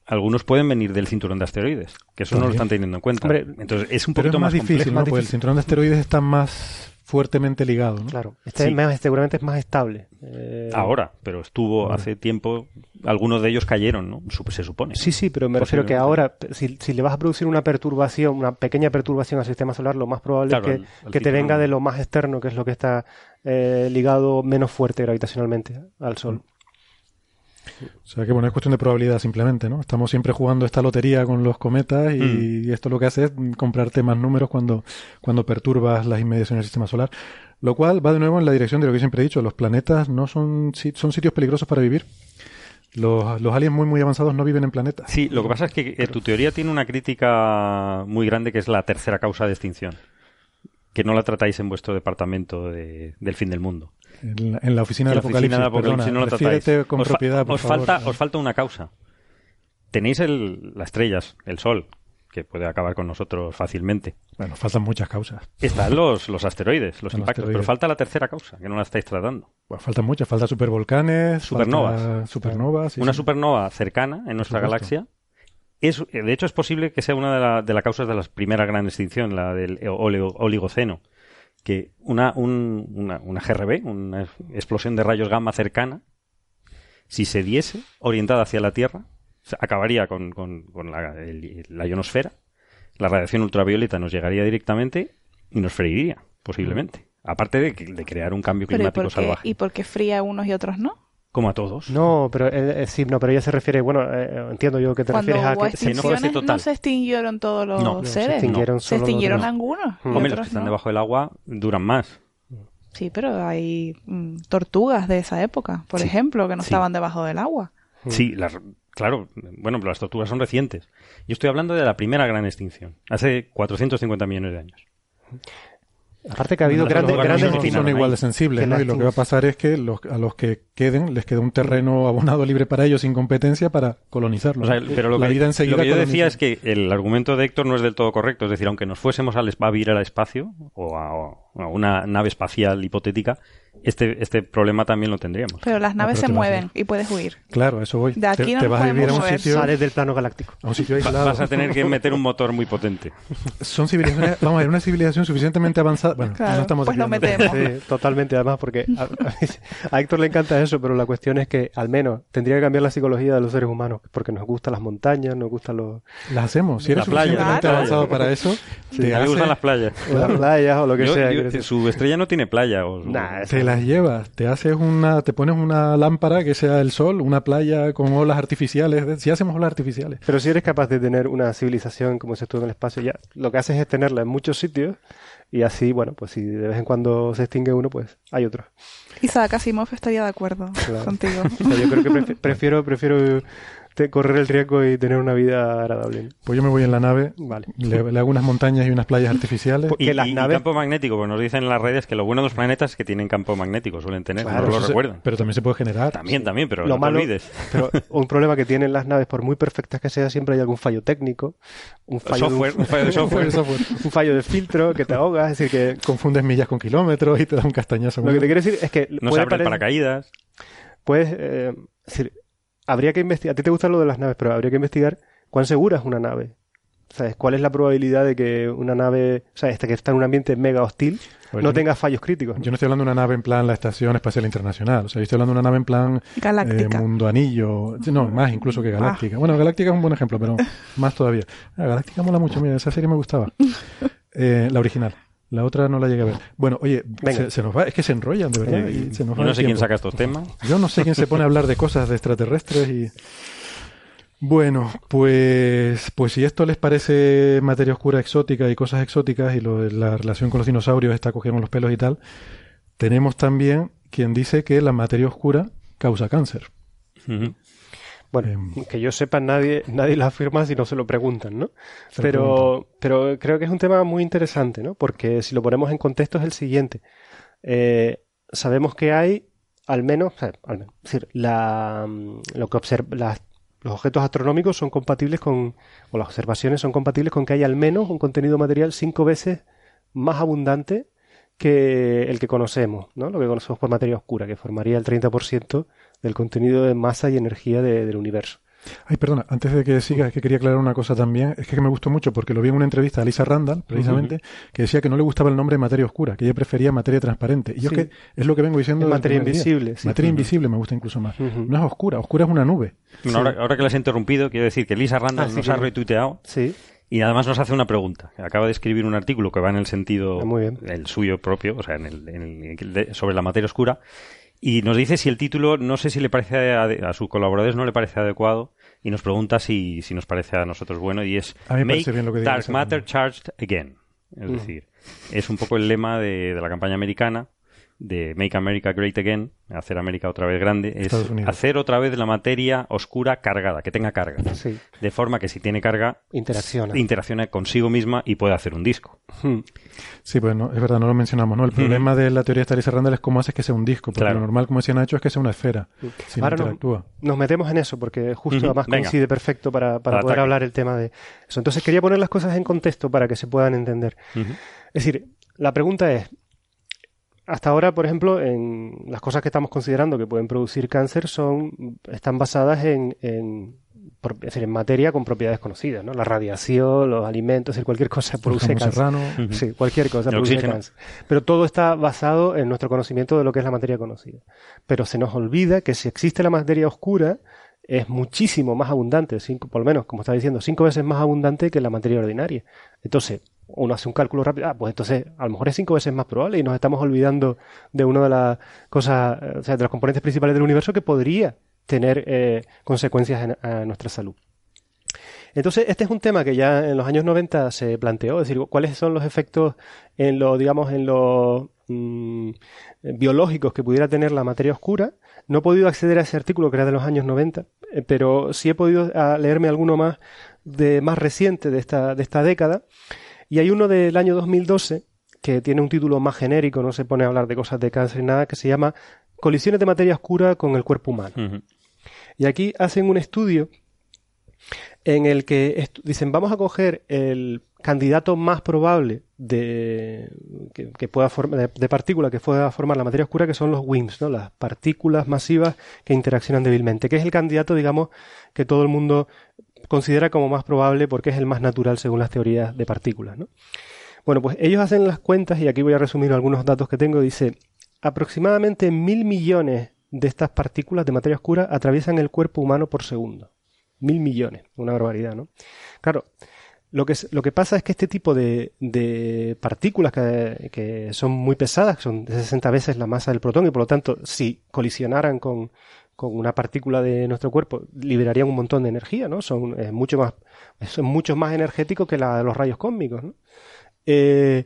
Algunos pueden venir del cinturón de asteroides, que eso no lo están teniendo en cuenta. Hombre, Entonces es un poquito es más, difícil, complejo. ¿no? más el difícil. cinturón de asteroides está más fuertemente ligado, ¿no? Claro, este Sí. es más- seguramente es más estable. Eh, Ahora, pero estuvo Bueno. hace tiempo, algunos de ellos cayeron, ¿no? Se supone. Sí, sí, pero me refiero que ahora, si, si le vas a producir una perturbación, una pequeña perturbación al sistema solar, lo más probable Claro, es que, al que te venga de lo más externo, que es lo que está eh, ligado menos fuerte gravitacionalmente al Sol. O sea que bueno, es cuestión de probabilidad simplemente, ¿no? Estamos siempre jugando esta lotería con los cometas y, esto lo que hace es comprarte más números cuando, cuando perturbas las inmediaciones del sistema solar. Lo cual va de nuevo en la dirección de lo que siempre he dicho, los planetas no son, son sitios peligrosos para vivir. Los, los aliens muy muy avanzados no viven en planetas. Sí, lo que pasa es que eh, tu teoría tiene una crítica muy grande que es la tercera causa de extinción. Que no la tratáis en vuestro departamento de- del fin del mundo. En la, en la oficina del oficina apocalipsis, del apocalipsis perdona, no refiérete con os, propiedad, por os favor. falta, os falta una causa. Tenéis el, las estrellas, el sol, que puede acabar con nosotros fácilmente. Bueno, faltan muchas causas. Están los, los asteroides, los impactos, pero falta la tercera causa, que no la estáis tratando. Bueno, faltan muchas, falta supervolcanes, Supernovas. falta supernovas. sí, una sí. supernova cercana en nuestra galaxia. Es, de hecho, es posible que sea una de, la- de las causas de la primera gran extinción, la del oleo- oligoceno. Que una, un- una, una GRB, una explosión de rayos gamma cercana, si se diese orientada hacia la Tierra, acabaría con, con- con la, el- la ionosfera, la radiación ultravioleta nos llegaría directamente y nos freiría, posiblemente. Aparte de, de crear un cambio Pero ¿y climático por, qué, salvaje. ¿Y por qué fría unos y otros no? Como a todos. No, pero eh, eh, sí, no, pero ella se refiere, bueno, eh, entiendo yo que te Cuando refieres a que se- no total. no se extinguieron todos los No, no, se seres. extinguieron se solo los extinguieron algunos. Hombre, los que están no. debajo del agua duran más. Sí, pero hay mm, tortugas de esa época, por Sí. ejemplo, que no Sí. estaban debajo del agua. Sí, las, claro, bueno, pero las tortugas son recientes. Yo estoy hablando de la primera gran extinción, hace 450 millones de años. Aparte que ha habido grandes, grandes no son, igual de sensibles, Que ¿no? Y lo que va a pasar es que los, a los que queden les queda un terreno abonado libre para ellos sin competencia para colonizarlo. O sea, ¿no? pero lo la que, vida enseguida lo que yo coloniza. decía es que el argumento de Héctor no es del todo correcto. Es decir, aunque nos fuésemos al, a vivir al espacio o a, o a una nave espacial hipotética, este, este problema también lo tendríamos. Pero las naves pero se te mueven y puedes huir. Claro, eso voy. De aquí te, no te vas a vivir a un mover. sitio, sales del plano galáctico. a un sitio aislado. Vas a tener que meter un motor muy potente. Son civilizaciones, vamos a ver, una civilización suficientemente avanzada. Bueno, Claro, no estamos pues lo metemos. Sí, totalmente, además, porque a, a- a Héctor le encanta eso, pero la cuestión es que al menos tendría que cambiar la psicología de los seres humanos, porque nos gustan las montañas, nos gustan los, Las hacemos. Si eres La playa, suficientemente la playa. avanzado para eso, te, a mí me gustan hace- las playas. las playas o lo que Yo- sea. yo- su estrella no tiene playa. O, Nah, te las llevas, te haces una, te pones una lámpara que sea el sol, una playa con olas artificiales. Si hacemos olas artificiales. Pero si eres capaz de tener una civilización como se estuvo en el espacio, ya lo que haces es tenerla en muchos sitios y así, bueno, pues si de vez en cuando se extingue uno, pues hay otro. Isaac Asimov estaría de acuerdo Claro. contigo. O sea, yo creo que prefi- prefiero, prefiero te- correr el riesgo y tener una vida agradable. Pues yo me voy en la nave, Vale. le, le hago unas montañas y unas playas artificiales. Y, que las y- y naves- campo magnético, pues nos dicen en las redes que lo bueno de los planetas es que tienen campo magnético, suelen tener, Claro, no lo Eso se- recuerdan. pero también se puede generar. También, también, pero lo no malo, te olvides. pero un problema que tienen las naves, por muy perfectas que sean, siempre hay algún fallo técnico, un fallo, de un- Software, un fallo de software. Software. un fallo de filtro que te ahoga, es decir que Confundes millas con kilómetros y te da un castañazo. lo que te quiero decir es que No se puede abre el parecer- paracaídas. Pues, eh, es decir, habría que investigar. A ti te gusta lo de las naves, pero habría que investigar cuán segura es una nave. ¿Sabes? ¿Cuál es la probabilidad de que una nave, o sea, esta que está en un ambiente mega hostil, Pues no tenga fallos críticos? Yo no estoy hablando de una nave en plan la Estación Espacial Internacional. O sea, yo estoy hablando de una nave en plan Galáctica. eh, Mundo Anillo. No, más incluso que Galáctica. Bueno, Galáctica es un buen ejemplo, pero más todavía. Ah, Galáctica mola mucho, mira, esa serie me gustaba. Eh, la original. La otra no la llegué a ver. Bueno, oye, se, se nos va, es que se enrollan, de verdad. Eh, y se nos va no el sé quién saca estos temas. Yo no sé quién se pone a hablar de cosas de extraterrestres y... Bueno, pues, pues si esto les parece materia oscura exótica y cosas exóticas y lo la relación con los dinosaurios está cogiendo los pelos y tal, tenemos también quien dice que la materia oscura causa cáncer. Bueno, Em. que yo sepa, nadie, nadie lo afirma si no se lo preguntan, ¿no? Se Pero, pero creo que es un tema muy interesante, ¿no? Porque si lo ponemos en contexto es el siguiente. Eh, sabemos que hay, al menos, o sea, al menos, es decir, la, mm, lo que observa, las- los objetos astronómicos son compatibles con, o las observaciones son compatibles con que hay al menos un contenido material cinco veces más abundante que el que conocemos, ¿no? Lo que conocemos por materia oscura, que formaría el 30% del contenido de masa y energía de- del universo. Ay, perdona, antes de que siga, es que quería aclarar una cosa también. Es que me gustó mucho porque lo vi en una entrevista a Lisa Randall, precisamente, que decía que no le gustaba el nombre materia oscura, que ella prefería materia transparente. Y yo Sí. es que es lo que vengo diciendo. Materia invisible, sí. Materia invisible me gusta incluso más. No es oscura, oscura es una nube. Bueno, ahora, ahora que las he interrumpido, quiero decir que Lisa Randall Ah, sí, nos ha retuiteado Sí, y además nos hace una pregunta. Acaba de escribir un artículo que va en el sentido Ah, muy bien. el suyo propio, o sea, en el, en el- de- sobre la materia oscura. Y nos dice si el título, no sé si le parece ade- a, sus colaboradores, no le parece adecuado. Y nos pregunta si, si nos parece a nosotros bueno. Y es A mí me Make parece bien lo que dice Dark Matter. Charged Again. Es Mm. decir, es un poco el lema de, de la campaña americana de Make America Great Again, hacer América otra vez grande, es hacer otra vez la materia oscura cargada, que tenga carga. Sí. De forma que si tiene carga, Interacciona. interacciona consigo misma y puede hacer un disco. Hmm. Sí, pues no, es verdad, no lo mencionamos, ¿no? El problema de la teoría de Starice Randall es cómo haces que sea un disco, porque Claro. lo normal, como decía Nacho, es que sea una esfera, si no Ahora nos, interactúa. nos metemos en eso porque justo Ujú, además venga. coincide perfecto para, para poder ataque. hablar el tema de eso. Entonces quería poner las cosas en contexto para que se puedan entender. Es decir, la pregunta es, hasta ahora, por ejemplo, en las cosas que estamos considerando que pueden producir cáncer son están basadas en, en, es decir, en materia con propiedades conocidas, ¿no? La radiación, los alimentos, es decir, cualquier cosa produce cáncer. serrano. Sí, cualquier cosa El produce oxígeno. cáncer. Pero todo está basado en nuestro conocimiento de lo que es la materia conocida. Pero se nos olvida que si existe la materia oscura, es muchísimo más abundante, cinco, por lo menos, como estaba diciendo, cinco veces más abundante que la materia ordinaria. Entonces, uno hace un cálculo rápido, ah, pues entonces a lo mejor es cinco veces más probable y nos estamos olvidando de una de las cosas, eh, o sea, de los componentes principales del universo que podría tener eh, consecuencias en a nuestra salud. Entonces, este es un tema que ya en los años 90 se planteó, es decir, cuáles son los efectos en lo, digamos, en los mm, biológicos que pudiera tener la materia oscura. No he podido acceder a ese artículo que era de los años 90, eh, pero sí he podido ah, leerme alguno más de más reciente de esta, de esta década. Y hay uno del año 2012 que tiene un título más genérico, no se pone a hablar de cosas de cáncer ni nada, que se llama Colisiones de materia oscura con el cuerpo humano. Y aquí hacen un estudio en el que dicen, vamos a coger el candidato más probable de, que, que pueda de, de partícula que pueda formar la materia oscura, que son los WIMPs, ¿no? las partículas masivas que interaccionan débilmente, que es el candidato, digamos, que todo el mundo considera como más probable porque es el más natural según las teorías de partículas. ¿no? Bueno, pues ellos hacen las cuentas y aquí voy a resumir algunos datos que tengo. Dice, aproximadamente mil millones de estas partículas de materia oscura atraviesan el cuerpo humano por segundo. Mil millones, una barbaridad, ¿no? Claro, lo que, lo que pasa es que este tipo de, de partículas que, que son muy pesadas, que son de 60 veces la masa del protón, y por lo tanto, si colisionaran con, con una partícula de nuestro cuerpo, liberarían un montón de energía, ¿no? Son eh, mucho más, son mucho más energéticos que la de los rayos cósmicos, ¿no? Eh,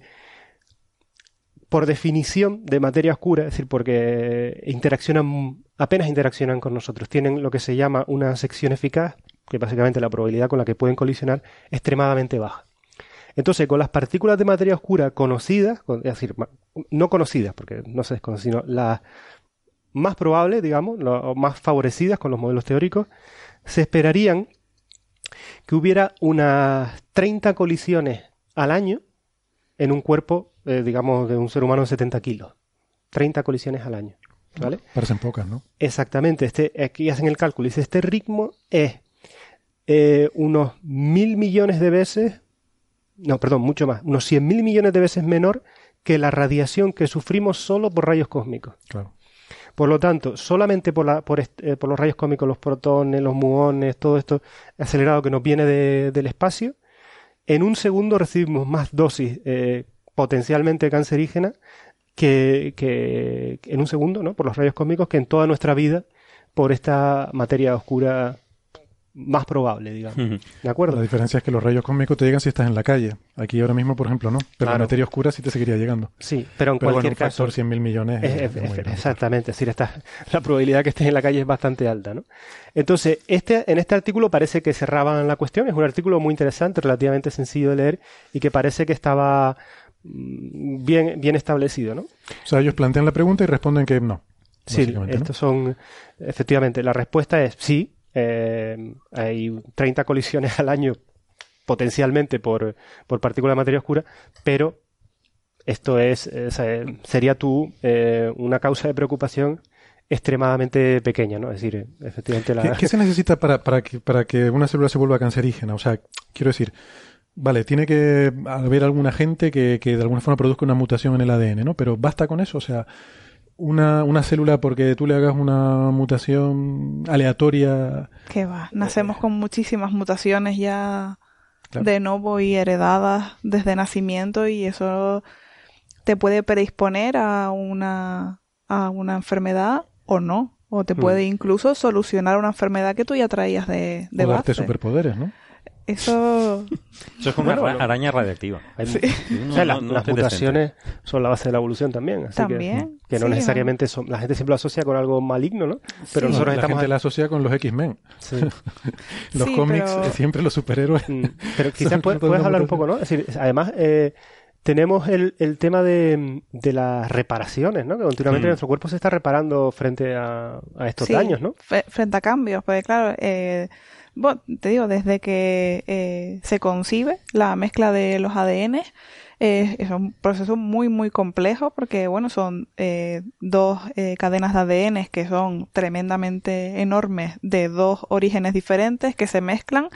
por definición de materia oscura, es decir, porque interaccionan, apenas interaccionan con nosotros, tienen lo que se llama una sección eficaz, que básicamente la probabilidad con la que pueden colisionar extremadamente baja. Entonces, con las partículas de materia oscura conocidas, con- es decir, no conocidas, porque no se desconocen, sino las más probables, digamos, o más favorecidas con los modelos teóricos, se esperarían que hubiera unas 30 colisiones al año en un cuerpo, eh, digamos, de un ser humano de 70 kilos. 30 colisiones al año. ¿Vale? Parecen pocas, ¿no? Exactamente. Este, aquí hacen el cálculo. Dice, este ritmo es eh, unos mil millones de veces, no, perdón, mucho más, unos 100 mil millones de veces menor que la radiación que sufrimos solo por rayos cósmicos. Claro. Por lo tanto, solamente eh, por los rayos cósmicos, los protones, los muones, todo esto acelerado que nos viene de- del espacio, en un segundo recibimos más dosis eh, potencialmente cancerígenas que, que en un segundo, ¿no? Por los rayos cósmicos, que en toda nuestra vida por esta materia oscura más probable, digamos. ¿De acuerdo? La diferencia es que los rayos cósmicos te llegan si estás en la calle. Aquí ahora mismo, por ejemplo, no. Pero la Claro. materia oscura sí te seguiría llegando. Sí, pero en Pero bueno, cualquier un caso. factor 100.000 millones es, Es- es es- muy grande. exactamente, es decir, está, la probabilidad que estés en la calle es bastante alta, ¿no? Entonces, este, en este artículo parece que cerraban la cuestión, es un artículo muy interesante, relativamente sencillo de leer y que parece que estaba mm, bien, bien establecido, ¿no? O sea, ellos plantean la pregunta y responden que no. Sí, estos son, efectivamente, la respuesta es sí, eh, hay 30 colisiones al año potencialmente por, por partícula de materia oscura, pero esto es, eh, se- sería tú eh, una causa de preocupación extremadamente pequeña, ¿no? Es decir, efectivamente la... ¿Qué, qué se necesita para, para, que, para que una célula se vuelva cancerígena? O sea, quiero decir, vale, tiene que haber algún agente que, que de alguna forma produzca una mutación en el ADN, ¿no? Pero basta con eso, o sea, una, una célula porque tú le hagas una mutación aleatoria. Que va, nacemos con muchísimas mutaciones ya Claro. de nuevo y heredadas desde nacimiento y eso te puede predisponer a una, a una enfermedad o no. O te Mm. puede incluso solucionar una enfermedad que tú ya traías de, de o darte base. superpoderes, ¿no? Eso... Eso es una bueno. araña radiactiva. Sí. o sea, No, las, no- no las mutaciones son la base de la evolución también. Así También, Que, que no sí, necesariamente son. La gente siempre lo asocia con algo maligno, ¿no? Pero Sí. nosotros la estamos. gente la asocia con los X-Men. Sí. Los Sí, cómics, pero- siempre los superhéroes. Mm, Pero quizás puedes, puedes hablar un poco, ¿no? Es decir, además, eh, tenemos el, el tema de, de las reparaciones, ¿no? Que continuamente Mm. nuestro cuerpo se está reparando frente a, a estos Sí, daños, ¿no? fre- Frente a cambios, porque claro, eh, bueno, te digo, desde que eh, se concibe la mezcla de los ADN, eh, es un proceso muy, muy complejo porque, bueno, son eh, dos eh, cadenas de ADN que son tremendamente enormes de dos orígenes diferentes que se mezclan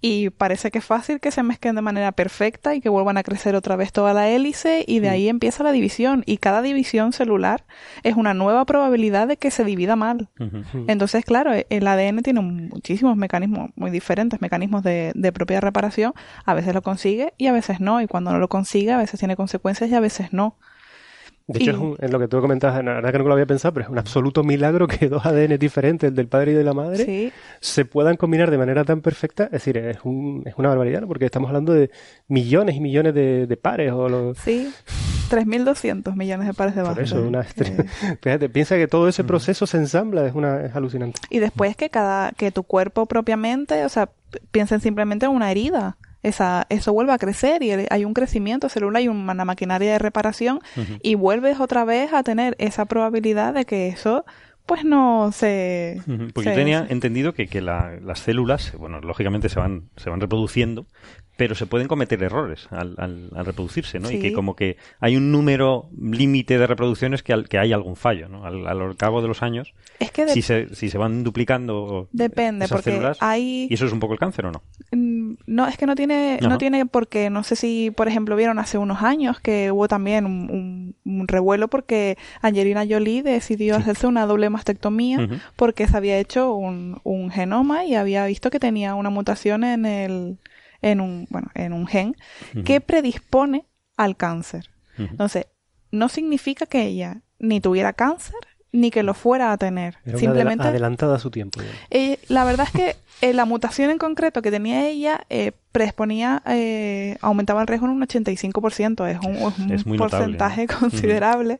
y parece que es fácil que se mezclen de manera perfecta y que vuelvan a crecer otra vez toda la hélice y de ahí empieza la división y cada división celular es una nueva probabilidad de que se divida mal. Entonces, claro, e- el ADN tiene muchísimos mecanismos, muy diferentes mecanismos de, de propia reparación. A veces lo consigue y a veces no. Y cuando no lo consigue, a veces tiene consecuencias y a veces no. De hecho, Y- es, un- es lo que tú comentabas, la verdad que no lo había pensado, pero es un absoluto milagro que dos ADN diferentes, el del padre y de la madre, Sí, se puedan combinar de manera tan perfecta. Es decir, es, un- es una barbaridad, ¿no? Porque estamos hablando de millones y millones de, de pares o los... sí. 3.200 millones de pares de Por bases. eso, una estre- Eh, Fíjate, piensa que todo ese proceso se ensambla, es una es alucinante. y después que cada, que tu cuerpo propiamente, o sea, piensen simplemente en una herida. Esa, eso vuelve a crecer y hay un crecimiento celular y una maquinaria de reparación y vuelves otra vez a tener esa probabilidad de que eso pues no se... Porque se- yo tenía entendido que, que la- las células, bueno, lógicamente se van, se van reproduciendo, pero se pueden cometer errores al, al- al reproducirse, ¿no? Y que como que hay un número límite de reproducciones que, al- que hay algún fallo, ¿no? Al, al cabo de los años, Es que si, se, si se van duplicando Depende, esas porque células, hay- ¿y eso es un poco el cáncer o no? No, es que no tiene, Ajá. no tiene porque no sé si, por ejemplo, vieron hace unos años que hubo también un, un- un revuelo porque Angelina Jolie decidió hacerse una doble mastectomía porque se había hecho un, un genoma y había visto que tenía una mutación en el, en un, bueno, en un gen que predispone al cáncer. Entonces, no significa que ella ni tuviera cáncer ni que lo fuera a tener. Era Simplemente adela- adelantada a su tiempo. eh, la verdad es que eh, la mutación en concreto que tenía ella eh, predisponía, eh, aumentaba el riesgo en un 85%, es un, es un Es muy notable, porcentaje ¿no? considerable.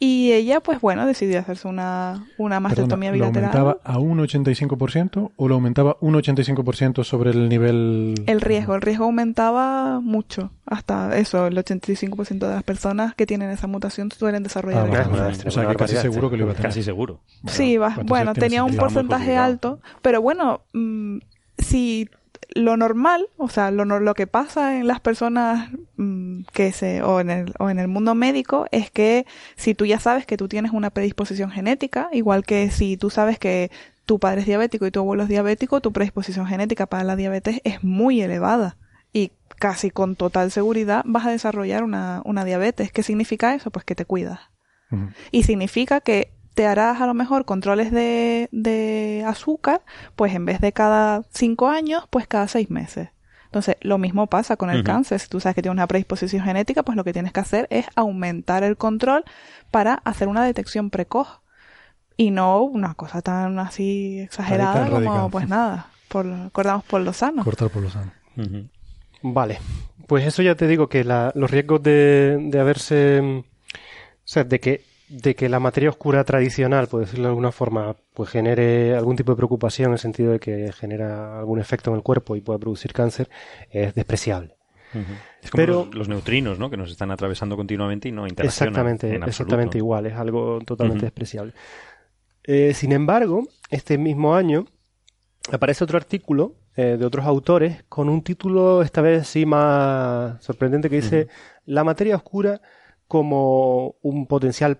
Y ella, pues bueno, decidió hacerse una, una mastectomía Perdona, ¿Lo bilateral. aumentaba a un 85% o lo aumentaba un 85% sobre el nivel... El riesgo, el riesgo aumentaba mucho, hasta eso, el 85% de las personas que tienen esa mutación suelen Ah, desarrollar vale, el una vale. extrema O sea que casi seguro que lo iba a tener. Casi seguro. Sí, va- bueno, tenía un porcentaje alto, pero bueno, mm, si lo normal, o sea, lo, lo que pasa en las personas mm, que se, o en, el, o en el mundo médico, es que si tú ya sabes que tú tienes una predisposición genética, igual que si tú sabes que tu padre es diabético y tu abuelo es diabético, tu predisposición genética para la diabetes es muy elevada. Y casi con total seguridad vas a desarrollar una, una diabetes. ¿Qué significa eso? Pues que te cuidas. Y significa que te harás a lo mejor controles de, de azúcar, pues en vez de cada cinco años, pues cada seis meses. Entonces, lo mismo pasa con el cáncer. Si tú sabes que tienes una predisposición genética, pues lo que tienes que hacer es aumentar el control para hacer una detección precoz. Y no una cosa tan así exagerada tan como, radical. pues nada, por, acordamos por lo sano. Cortar por lo sano. Vale, pues eso ya te digo que la- los riesgos de, de haberse, o sea, de que, de que la materia oscura tradicional, por decirlo de alguna forma, pues genere algún tipo de preocupación en el sentido de que genera algún efecto en el cuerpo y pueda producir cáncer, es despreciable. Es como Pero- los, los neutrinos, ¿no? Que nos están atravesando continuamente y no interaccionan Exactamente, en exactamente igual, es algo totalmente despreciable. Eh, sin embargo, este mismo año aparece otro artículo eh, de otros autores con un título esta vez sí más sorprendente que dice La materia oscura como un potencial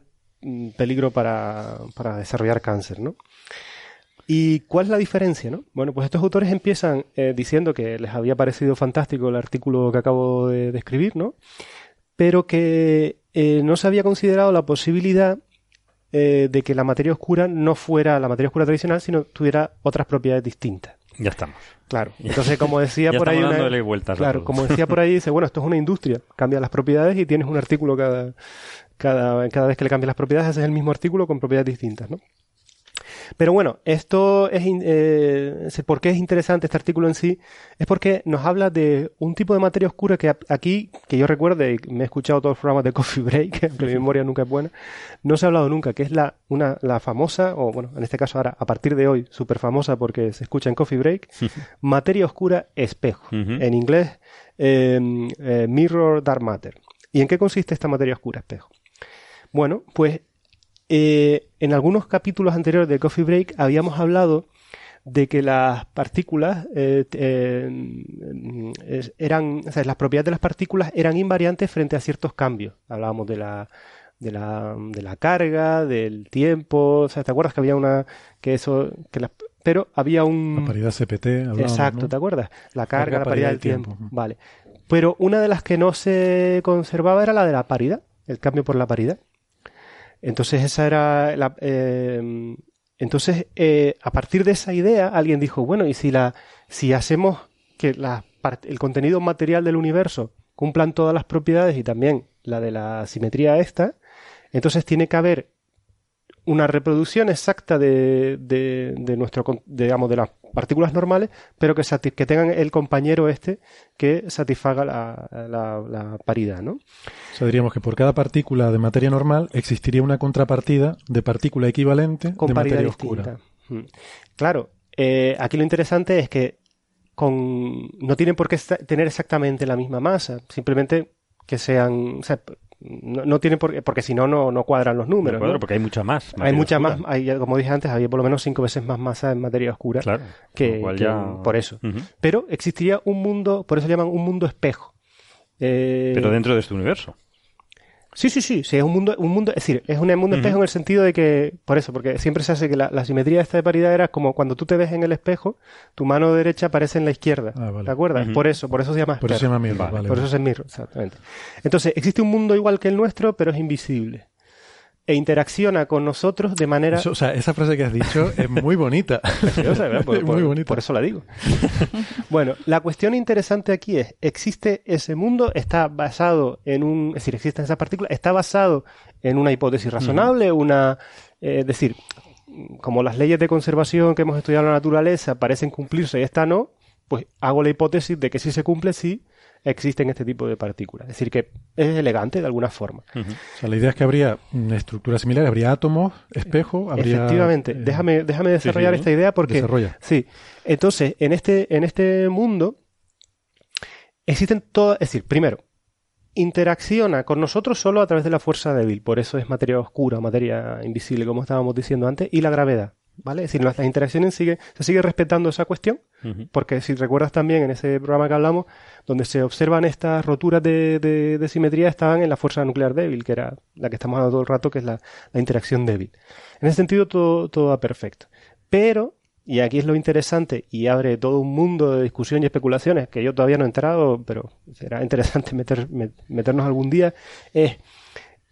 peligro para, para desarrollar cáncer, ¿no? ¿Y cuál es la diferencia, no? Bueno, pues estos autores empiezan eh, diciendo que les había parecido fantástico el artículo que acabo de, de escribir, ¿no? Pero que eh, no se había considerado la posibilidad eh, de que la materia oscura no fuera la materia oscura tradicional, sino tuviera otras propiedades distintas. Ya estamos. Claro. Entonces, como decía Ya por ahí. una- vueltas claro, como decía por ahí, dice, bueno, esto es una industria, cambia las propiedades y tienes un artículo cada, cada, cada vez que le cambias las propiedades, haces el mismo artículo con propiedades distintas, ¿no? Pero bueno, esto es, eh, ¿por qué es interesante este artículo en sí? Es porque nos habla de un tipo de materia oscura que aquí, que yo recuerde, y me he escuchado todos los programas de Coffee Break, aunque mi memoria nunca es buena, no se ha hablado nunca, que es la, una, la famosa, o bueno, en este caso ahora, a partir de hoy, súper famosa porque se escucha en Coffee Break, materia oscura espejo. En inglés, eh, eh, Mirror Dark Matter. ¿Y en qué consiste esta materia oscura espejo? Bueno, pues eh, en algunos capítulos anteriores de Coffee Break habíamos hablado de que las partículas eh, eh, es- eran, o sea, las propiedades de las partículas eran invariantes frente a ciertos cambios. Hablábamos de la de la, de la carga, del tiempo, o sea, ¿te acuerdas que había una que eso que las- pero había un La paridad CPT. hablábamos, Exacto, ¿no? ¿te acuerdas? La Carga, la paridad del tiempo. Vale. Pero una de las que no se conservaba era la de la paridad, el cambio por la paridad. Entonces esa era la, eh, entonces a partir de esa idea alguien dijo bueno y si la si hacemos que la el contenido material del universo cumplan todas las propiedades y también la de la simetría esta entonces tiene que haber una reproducción exacta de, de, de nuestro digamos de las partículas normales pero que, tengan el compañero este que satisfaga la, la, la paridad ¿no? O sea, diríamos que por cada partícula de materia normal existiría una contrapartida de partícula equivalente con de paridad materia distinta. oscura. Mm. Claro, eh, aquí lo interesante es que con, no tienen por qué tener exactamente la misma masa, simplemente que sean, o sea, no, no tienen por qué, porque si no, no cuadran los números. Porque hay mucha más. Hay mucha oscura. más, hay, como dije antes, había por lo menos cinco veces más masa en materia oscura Claro. que, ya- por eso. Pero existiría un mundo, por eso llaman un mundo espejo. Eh, Pero dentro de este universo. Sí, sí, sí, sí, es un mundo, un mundo, es decir, es un mundo espejo en el sentido de que, por eso, porque siempre se hace que la, la simetría esta de paridad era como cuando tú te ves en el espejo, tu mano derecha aparece en la izquierda, Ah, vale. ¿te acuerdas? Por eso, por eso se llama Por eso se llama mirror, vale, por vale. eso es mirror, exactamente. Entonces, existe un mundo igual que el nuestro, pero es invisible. E interacciona con nosotros de manera... Eso, o sea, esa frase que has dicho es muy bonita. Preciosa, ¿verdad? Por, Es muy bonita. por eso la digo. bueno, la cuestión interesante aquí es, ¿existe ese mundo? ¿Está basado en un... Es decir, existen esas partículas? ¿Está basado en una hipótesis razonable? Una... eh, es decir, como las leyes de conservación que hemos estudiado en la naturaleza parecen cumplirse y esta no, pues hago la hipótesis de que si se cumple, sí existen este tipo de partículas. Es decir, que es elegante de alguna forma. O sea, la idea es que habría una estructura similar, habría átomos, espejo, habría... Efectivamente. eh, déjame, déjame desarrollar sí. esta idea porque. Desarrolla. Sí. Entonces, en este, en este mundo existen todas. Es decir, primero, interacciona con nosotros solo a través de la fuerza débil. Por eso es materia oscura, materia invisible, como estábamos diciendo antes, y la gravedad. ¿Vale? Es decir, nuestras interacciones sigue, se sigue respetando esa cuestión, porque si recuerdas también en ese programa que hablamos, donde se observan estas roturas de, de- de simetría, estaban en la fuerza nuclear débil, que era la que estamos hablando todo el rato, que es la, la interacción débil. En ese sentido, todo, todo va perfecto. Pero, y aquí es lo interesante, y abre todo un mundo de discusión y especulaciones, que yo todavía no he entrado, pero será interesante meter- met- meternos algún día, es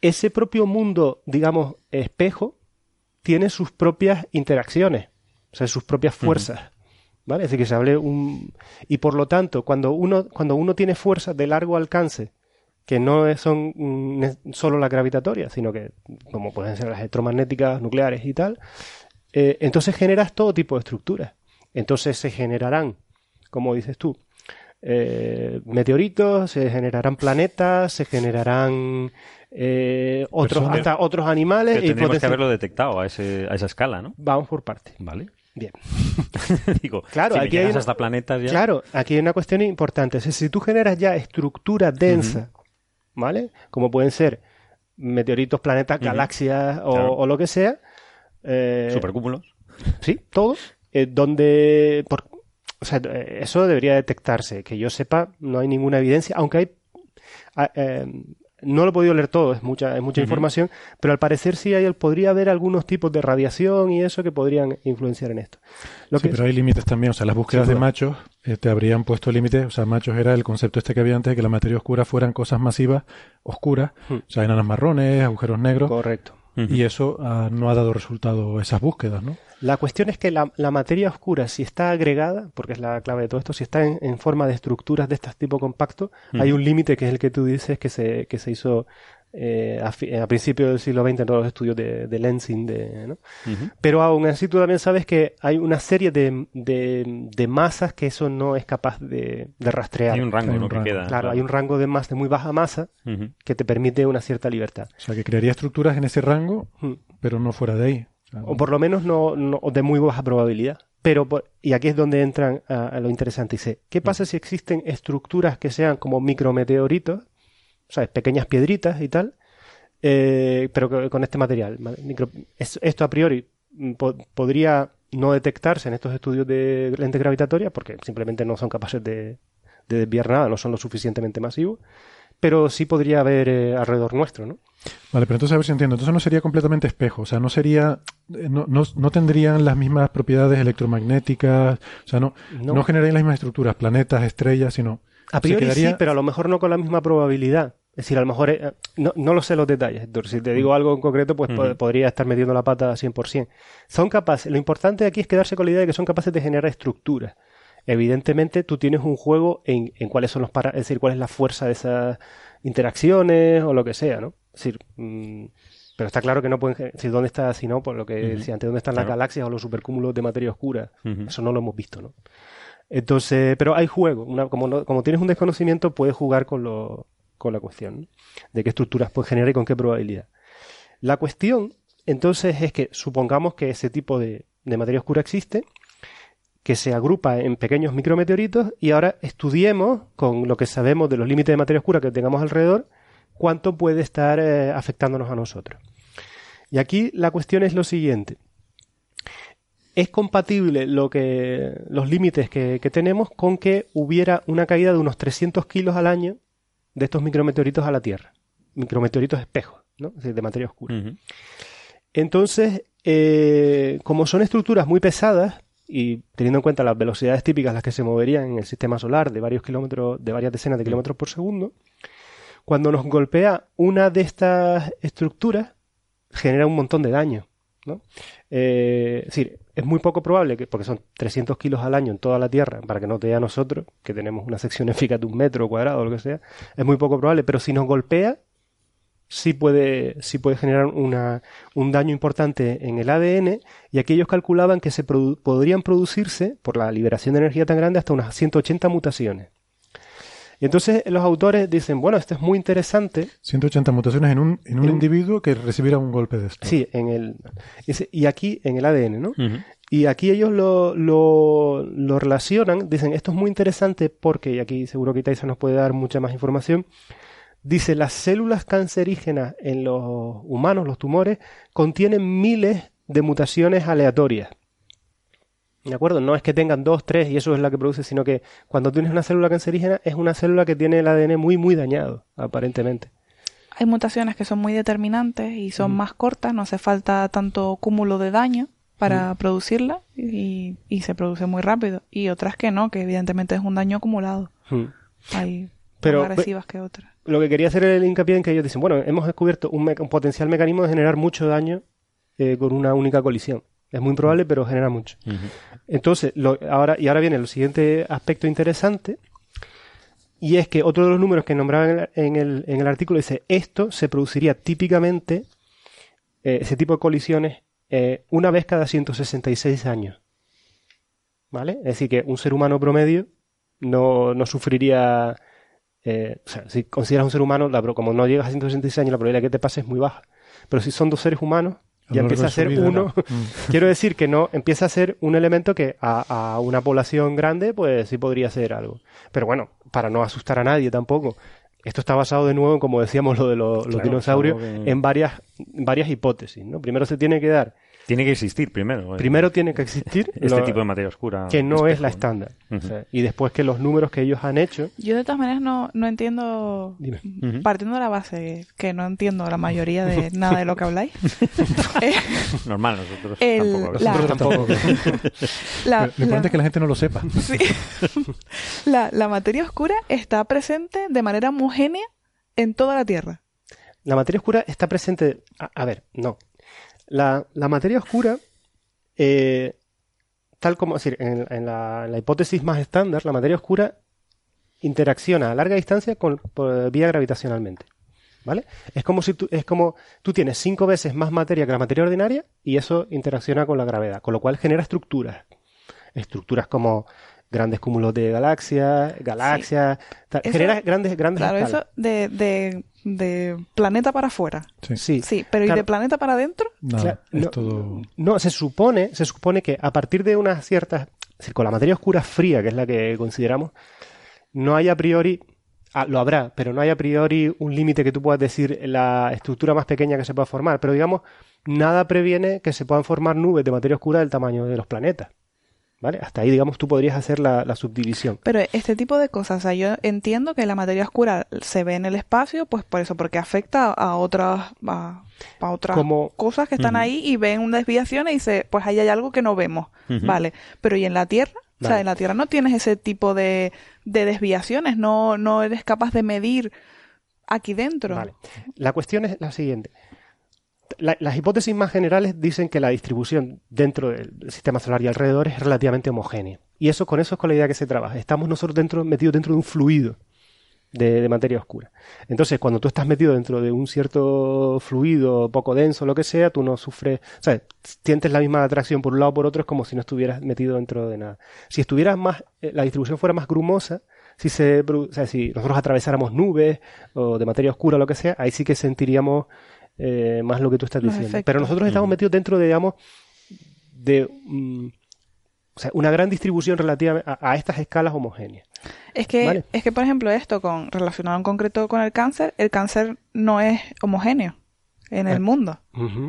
ese propio mundo, digamos, espejo, tiene sus propias interacciones, o sea, sus propias fuerzas. ¿Vale? Es decir, que se hable un. Y por lo tanto, cuando uno, cuando uno tiene fuerzas de largo alcance, que no son mm, solo las gravitatorias, sino que, como pueden ser las electromagnéticas, nucleares y tal, eh, entonces generas todo tipo de estructuras. Entonces se generarán, como dices tú, eh, meteoritos, se generarán planetas, se generarán eh, otros, hasta otros animales. Pero y tendríamos que haberlo detectado a, ese, a esa escala, ¿no? Vamos por partes. Vale. Bien. Digo, Claro, si aquí hay una- hasta planetas ya... Claro, aquí hay una cuestión importante. Decir, si tú generas ya estructura densa, ¿vale? Como pueden ser meteoritos, planetas, galaxias o, Claro. o lo que sea. eh, Supercúmulos. Sí, todos. eh, donde. por- o sea, eh, eso debería detectarse. Que yo sepa, no hay ninguna evidencia, aunque hay. ah, eh, no lo he podido leer todo, es mucha, es mucha información, pero al parecer sí hay, podría haber algunos tipos de radiación y eso que podrían influenciar en esto. Lo Sí, que, pero hay límites también. O sea, las búsquedas de machos eh, te habrían puesto límites. O sea, machos era el concepto este que había antes de que la materia oscura fueran cosas masivas, oscuras. Hmm. O sea, enanas marrones, agujeros negros. Correcto. Y eso ah, no ha dado resultado esas búsquedas, ¿no? La cuestión es que la, la materia oscura, si está agregada, porque es la clave de todo esto, si está en, en forma de estructuras de este tipo compacto, hay un límite que es el que tú dices que se, que se hizo eh, a, principios del siglo XX en todos los estudios de, de lensing, de, ¿no? Pero aún así tú también sabes que hay una serie de, de, de masas que eso no es capaz de, de rastrear. Hay un rango, ¿no? queda, Claro, claro. hay un rango de más de muy baja masa que te permite una cierta libertad. O sea, que crearía estructuras en ese rango, Hmm. pero no fuera de ahí. O sea, O por lo menos no, no- o de muy baja probabilidad. Pero, por- y aquí es donde entran a, a lo interesante. Dice, ¿qué pasa si existen estructuras que sean como micrometeoritos, ¿sabes? Pequeñas piedritas y tal, eh, pero con este material. Micro- es- esto a priori mm, po- podría no detectarse en estos estudios de lentes gravitatorias porque simplemente no son capaces de, de desviar nada, no son lo suficientemente masivos, pero sí podría haber eh, alrededor nuestro, ¿no? Vale, pero entonces a ver si entiendo. Entonces no sería completamente espejo. O sea, no sería. eh, No, no, no tendrían las mismas propiedades electromagnéticas. O sea, no, No. no. generarían las mismas estructuras, planetas, estrellas, sino. A priori quedaría- sí, pero a lo mejor no con la misma probabilidad. Es decir, a lo mejor eh, no, no lo sé los detalles. Héctor. Si te digo algo en concreto, pues podría estar metiendo la pata 100%. Son capaces, lo importante aquí es quedarse con la idea de que son capaces de generar estructuras. Evidentemente, tú tienes un juego en, en cuáles son los para, es decir, cuál es la fuerza de esas interacciones o lo que sea, ¿no? Es decir, mm, pero está claro que no pueden, es decir, ¿dónde está, si no, por lo que Ujú. decía antes, dónde están Claro. las galaxias o los supercúmulos de materia oscura? Eso no lo hemos visto, ¿no? Entonces, pero hay juego. Una- como, no- como tienes un desconocimiento, puedes jugar con, lo, con la cuestión ¿no? de qué estructuras puedes generar y con qué probabilidad. La cuestión, entonces, es que supongamos que ese tipo de, de materia oscura existe, que se agrupa en pequeños micrometeoritos y ahora estudiemos, con lo que sabemos de los límites de materia oscura que tengamos alrededor, cuánto puede estar eh, afectándonos a nosotros. Y aquí la cuestión es lo siguiente. ¿Es compatible lo que, los límites que, que tenemos con que hubiera una caída de unos 300 kilos al año de estos micrometeoritos a la Tierra? Micrometeoritos espejos, ¿no? Es decir, de materia oscura. Entonces, eh, como son estructuras muy pesadas y teniendo en cuenta las velocidades típicas a las que se moverían en el sistema solar de varios kilómetros, de varias decenas de kilómetros por segundo, cuando nos golpea una de estas estructuras, genera un montón de daño. ¿no? Eh, es decir, es muy poco probable que, porque son 300 kilos al año en toda la Tierra, para que no te dé a nosotros, que tenemos una sección eficaz de un metro cuadrado o lo que sea, es muy poco probable, pero si nos golpea, sí puede, sí puede generar una, un daño importante en el ADN y aquí ellos calculaban que se produ- podrían producirse, por la liberación de energía tan grande, hasta unas 180 mutaciones. Y entonces los autores dicen, bueno, esto es muy interesante. 180 mutaciones en un, en un En individuo que recibiera un golpe de esto. Sí, en el, y aquí en el ADN, ¿no? Y aquí ellos lo, lo, lo relacionan, dicen, esto es muy interesante porque, y aquí seguro que Tyson nos puede dar mucha más información, dice, las células cancerígenas en los humanos, los tumores, contienen miles de mutaciones aleatorias. ¿De acuerdo? No es que tengan dos, tres y eso es la que produce, sino que cuando tienes una célula cancerígena es una célula que tiene el ADN muy, muy dañado, aparentemente. Hay mutaciones que son muy determinantes y son más cortas, no hace falta tanto cúmulo de daño para producirla y, y se produce muy rápido. Y otras que no, que evidentemente es un daño acumulado. Hay Pero- más agresivas que otras. Lo que quería hacer el hincapié en que ellos dicen, bueno, hemos descubierto un, potencial mecanismo de generar mucho daño eh, con una única colisión. Es muy improbable, pero genera mucho. Entonces, lo- ahora, y ahora viene el siguiente aspecto interesante, y es que otro de los números que nombraban en el, en el, en el artículo dice, esto se produciría típicamente, eh, ese tipo de colisiones, eh, una vez cada 166 años. ¿Vale? Es decir, que un ser humano promedio no, no sufriría... eh, o sea, si consideras un ser humano, la, como no llegas a 166 años, la probabilidad de que te pase es muy baja. Pero si son dos seres humanos, ya largo empieza a ser uno. ¿no? Mm. Quiero decir que no, empieza a ser un elemento que a, a una población grande, pues sí podría ser algo. Pero bueno, para no asustar a nadie tampoco. Esto está basado de nuevo, como decíamos, lo de lo- los Claro, dinosaurios, que- en varias, varias hipótesis. ¿no? Primero se tiene que dar, Tiene que existir primero. eh, primero tiene que existir este lo- tipo de materia oscura. que no es la estándar. Ujú. O sea, y después que los números que ellos han hecho, Yo de todas maneras no, no entiendo, Dime. Partiendo de la base que no entiendo la mayoría de nada de lo que habláis, eh, Normal, nosotros El- tampoco. la- Nosotros tampoco. la, Lo importante la- es que la gente no lo sepa. sí. la, la materia oscura está presente de manera homogénea en toda la Tierra. la materia oscura está presente. A, a ver, no. La, la materia oscura, eh, tal como, es decir, en, la, en la hipótesis más estándar, la materia oscura interacciona a larga distancia por- vía gravitacionalmente. ¿vale? Es como si tú, es como tú tienes cinco veces más materia que la materia ordinaria y eso interacciona con la gravedad, con lo cual genera estructuras. Estructuras como grandes cúmulos de galaxias, galaxias, tal. Eso- genera grandes, grandes Claro, escalas. eso de, de, de planeta para afuera. Sí. Sí, Sí, pero ¿y de planeta para adentro? Nada, Claro, es no, todo... No, se supone, se supone que a partir de unas ciertas, es decir, con la materia oscura fría, que es la que consideramos, no hay a priori, ah, lo habrá, pero no hay a priori un límite que tú puedas decir la estructura más pequeña que se pueda formar. Pero digamos, nada previene que se puedan formar nubes de materia oscura del tamaño de los planetas. ¿Vale? Hasta ahí, digamos, tú podrías hacer la, la subdivisión. Pero este tipo de cosas, o sea, yo entiendo que la materia oscura se ve en el espacio, pues por eso, porque afecta a otras, a, a otras Como- cosas que están ahí y ven una desviación y dice, pues ahí hay algo que no vemos, vale. Pero ¿y en la Tierra? O sea, en la Tierra no tienes ese tipo de, de desviaciones, no, no eres capaz de medir aquí dentro. Vale. La cuestión es la siguiente. La- las hipótesis más generales dicen que la distribución dentro del sistema solar y alrededor es relativamente homogénea. Y eso con eso es con la idea que se trabaja. Estamos nosotros dentro, metidos dentro de un fluido de, materia oscura. Entonces, cuando tú estás metido dentro de un cierto fluido poco denso, lo que sea, tú no sufres, o sea, sientes la misma atracción por un lado o por otro, es como si no estuvieras metido dentro de nada. Si estuvieras más, eh, la distribución fuera más grumosa, si se, si nosotros atravesáramos nubes o de materia oscura lo que sea, ahí sí que sentiríamos eh, más lo que tú estás diciendo. Pero nosotros estamos metidos dentro de, digamos, de mm, o sea, una gran distribución relativa a, a estas escalas homogéneas. Es que, Vale. es que, por ejemplo, esto con relacionado en concreto con el cáncer, el cáncer no es homogéneo en el Eh, mundo.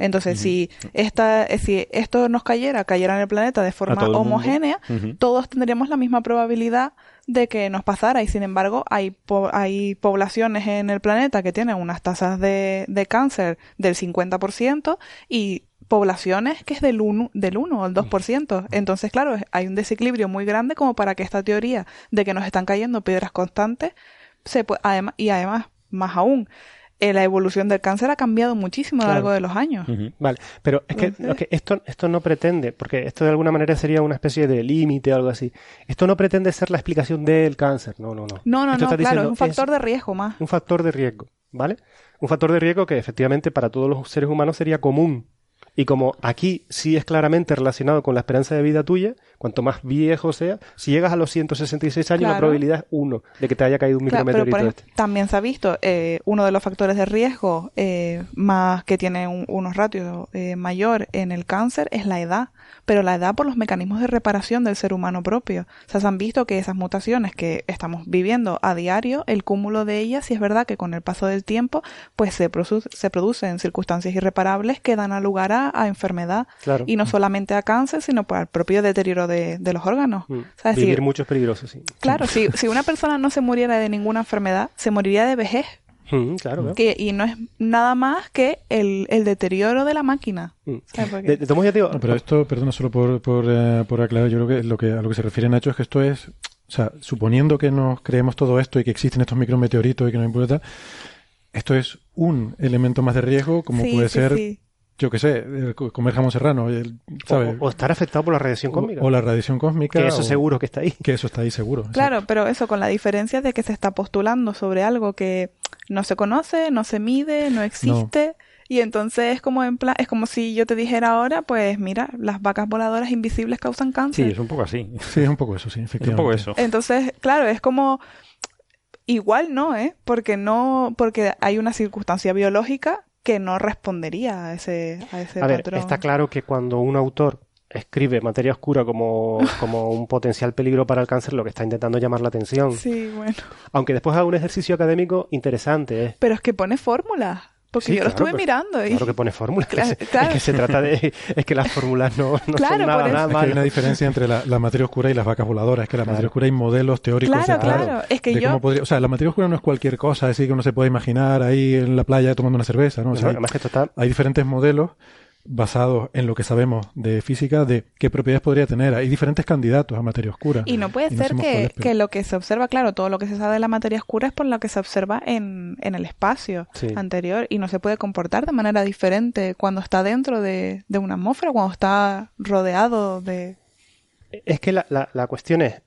Entonces, si esta, si esto nos cayera, cayera en el planeta de forma homogénea, todos tendríamos la misma probabilidad de que nos pasara. Y sin embargo, hay, po- hay poblaciones en el planeta que tienen unas tasas de, de cáncer del 50% y poblaciones que es del 1, del 1 o el 2%. Entonces, claro, hay un desequilibrio muy grande como para que esta teoría de que nos están cayendo piedras constantes se además, y además, más aún, eh, la evolución del cáncer ha cambiado muchísimo a lo Claro. largo de los años. Vale, pero es que, Entonces- lo que esto, esto no pretende, porque esto de alguna manera sería una especie de límite o algo así. Esto no pretende ser la explicación del cáncer, no, no, no. No, no, Esto no, claro, es un factor de riesgo más. un factor de riesgo, ¿vale? Un factor de riesgo que efectivamente para todos los seres humanos sería común. Y como aquí sí es claramente relacionado con la esperanza de vida tuya, cuanto más viejo sea, si llegas a los 166 años, la probabilidad es uno de que te haya caído un Claro, pero micrometeorito ejemplo, este. también se ha visto eh, uno de los factores de riesgo eh, más que tiene un- unos ratios eh, mayor en el cáncer es la edad, pero la edad por los mecanismos de reparación del ser humano propio. O sea, se han visto que esas mutaciones que estamos viviendo a diario, el cúmulo de ellas, si es verdad que con el paso del tiempo, pues se, produ- se producen circunstancias irreparables que dan a lugar a, a enfermedad. Claro. Y no solamente a cáncer, sino pues, al propio deterioro de, de los órganos. Mm. O sea, es Vivir decir, mucho es peligroso, sí. Claro, si, si una persona no se muriera de ninguna enfermedad, se moriría de vejez. Mm, claro, claro. Que, y no es nada más que el, el deterioro de la máquina. Mm. De, de todos modos, ya te digo, No, pero esto, perdona, solo por, por, eh, por aclarar, yo creo que lo que a lo que se refiere Nacho es que esto es, o sea, suponiendo que nos creemos todo esto y que existen estos micrometeoritos y que no importa, esto es un elemento más de riesgo, como Sí, puede sí, ser, sí. Yo que sé, comer jamón serrano, o, o estar afectado por la radiación cósmica. O, o la radiación cósmica. que eso o- seguro que está ahí. Que eso está ahí seguro. Claro, pero eso con la diferencia de que se está postulando sobre algo que no se conoce, no se mide, no existe. Y entonces es como en plan, es como si yo te dijera ahora, pues mira, las vacas voladoras invisibles causan Sí, cáncer. es un poco así. Sí, es un poco eso, sí, Es un efectivamente. poco eso. Entonces, claro, es como igual no, ¿eh? Porque no, porque hay una circunstancia biológica que no respondería a ese, a ese A ver, patrón. está claro que cuando un autor escribe materia oscura como, como un potencial peligro para el cáncer, lo que está intentando llamar la atención. Sí, bueno. Aunque después haga un ejercicio académico interesante. ¿eh? Pero es que pone fórmulas. Porque Sí, yo lo claro, estuve mirando y Claro que pone fórmulas. Claro, claro. Es que se trata de. Es que las fórmulas no, no Claro, son nada, nada Es que hay una diferencia entre la, la materia oscura y las vacas voladoras. Es que la materia oscura hay modelos teóricos Claro, claro. Es que de yo- cómo podría- o sea, la materia oscura no es cualquier cosa, así que uno se puede imaginar ahí en la playa tomando una cerveza, ¿no? O sea, hay- hay diferentes modelos basados en lo que sabemos de física de qué propiedades podría tener. Hay diferentes candidatos a materia oscura. Y no puede ser que, que lo que se observa, claro, todo lo que se sabe de la materia oscura es por lo que se observa en, en el espacio Sí. anterior y no se puede comportar de manera diferente cuando está dentro de, de una atmósfera, cuando está rodeado de... Es que la, la, la cuestión es.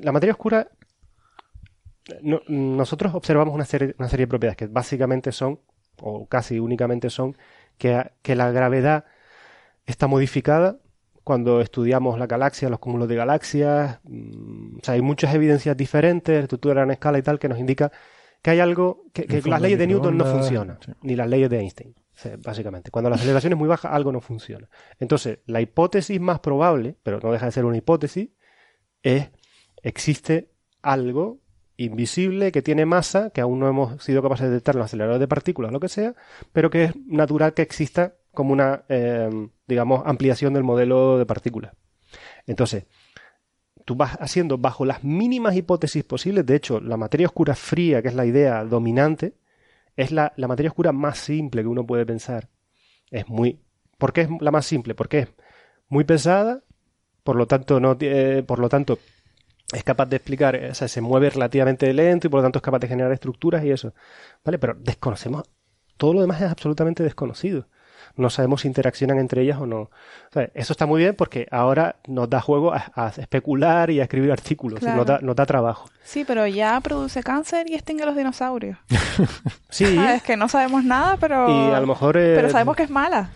La materia oscura no- nosotros observamos una serie, una serie de propiedades que básicamente son, o casi únicamente son, que, que la gravedad está modificada cuando estudiamos la galaxia, los cúmulos de galaxias. mm, O sea, hay muchas evidencias diferentes, estructura a gran escala y tal, que nos indica que hay algo, que, las leyes de Newton no funcionan, sí. ni las leyes de Einstein, o sea, básicamente. Cuando la aceleración es muy baja, algo no funciona. Entonces, la hipótesis más probable, pero no deja de ser una hipótesis, es existe algo invisible que tiene masa, que aún no hemos sido capaces de detectar en los aceleradores de partículas, lo que sea, pero que es natural que exista como una, eh, digamos, ampliación del modelo de partículas. Entonces, tú vas haciendo bajo las mínimas hipótesis posibles, de hecho, la materia oscura fría, que es la idea dominante, es la, la materia oscura más simple que uno puede pensar. Es muy... ¿Por qué es la más simple? Porque es muy pesada, por lo tanto, no, eh, por lo tanto es capaz de explicar, o sea, se mueve relativamente lento y por lo tanto es capaz de generar estructuras y eso. ¿Vale? Pero desconocemos, todo lo demás es absolutamente desconocido. No sabemos si interaccionan entre ellas o no. O sea, eso está muy bien porque ahora nos da juego a, a especular y a escribir artículos. Claro. Nos, da, nos da trabajo. Sí, pero ya produce cáncer y extingue a los dinosaurios. Sí. Ah, es que no sabemos nada, pero. Y a lo mejor, eh, Pero sabemos que es mala.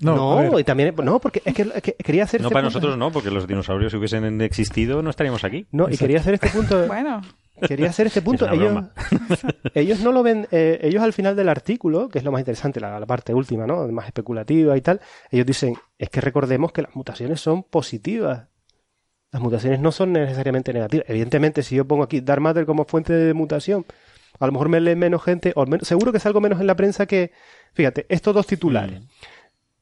No, y también, no, porque es que, es que quería hacer No, este para punto. nosotros no, porque los dinosaurios si hubiesen existido no estaríamos aquí. No, y quería hacer este punto. Bueno. Quería hacer este punto. Es ellos, ellos no lo ven. eh, ellos al final del artículo, que es lo más interesante, la, la parte última, ¿no? Más especulativa y tal. Ellos dicen: es que recordemos que las mutaciones son positivas. Las mutaciones no son necesariamente negativas. Evidentemente, si yo pongo aquí Dark Matter como fuente de mutación, a lo mejor me lee menos gente, o menos- seguro que es algo menos en la prensa que. Fíjate, estos dos titulares.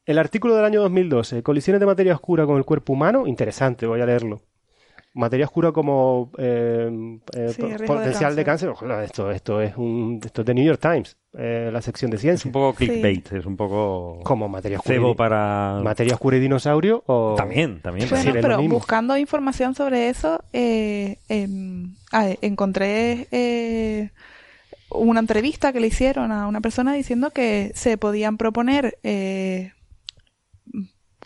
El artículo del año 2012, colisiones de materia oscura con el cuerpo humano, interesante, voy a leerlo. Materia oscura como eh, eh, Sí, de potencial de cáncer. cáncer. Ojalá, esto, esto es un, esto es de New York Times, eh, la sección de Es ciencia. un poco clickbait, es un poco... Como materia oscura. Cebo para... Materia oscura y dinosaurio o También, también. Bueno, Sí, es lo pero mismo. buscando información sobre eso, eh, em, ah, encontré eh, una entrevista que le hicieron a una persona diciendo que se podían proponer eh,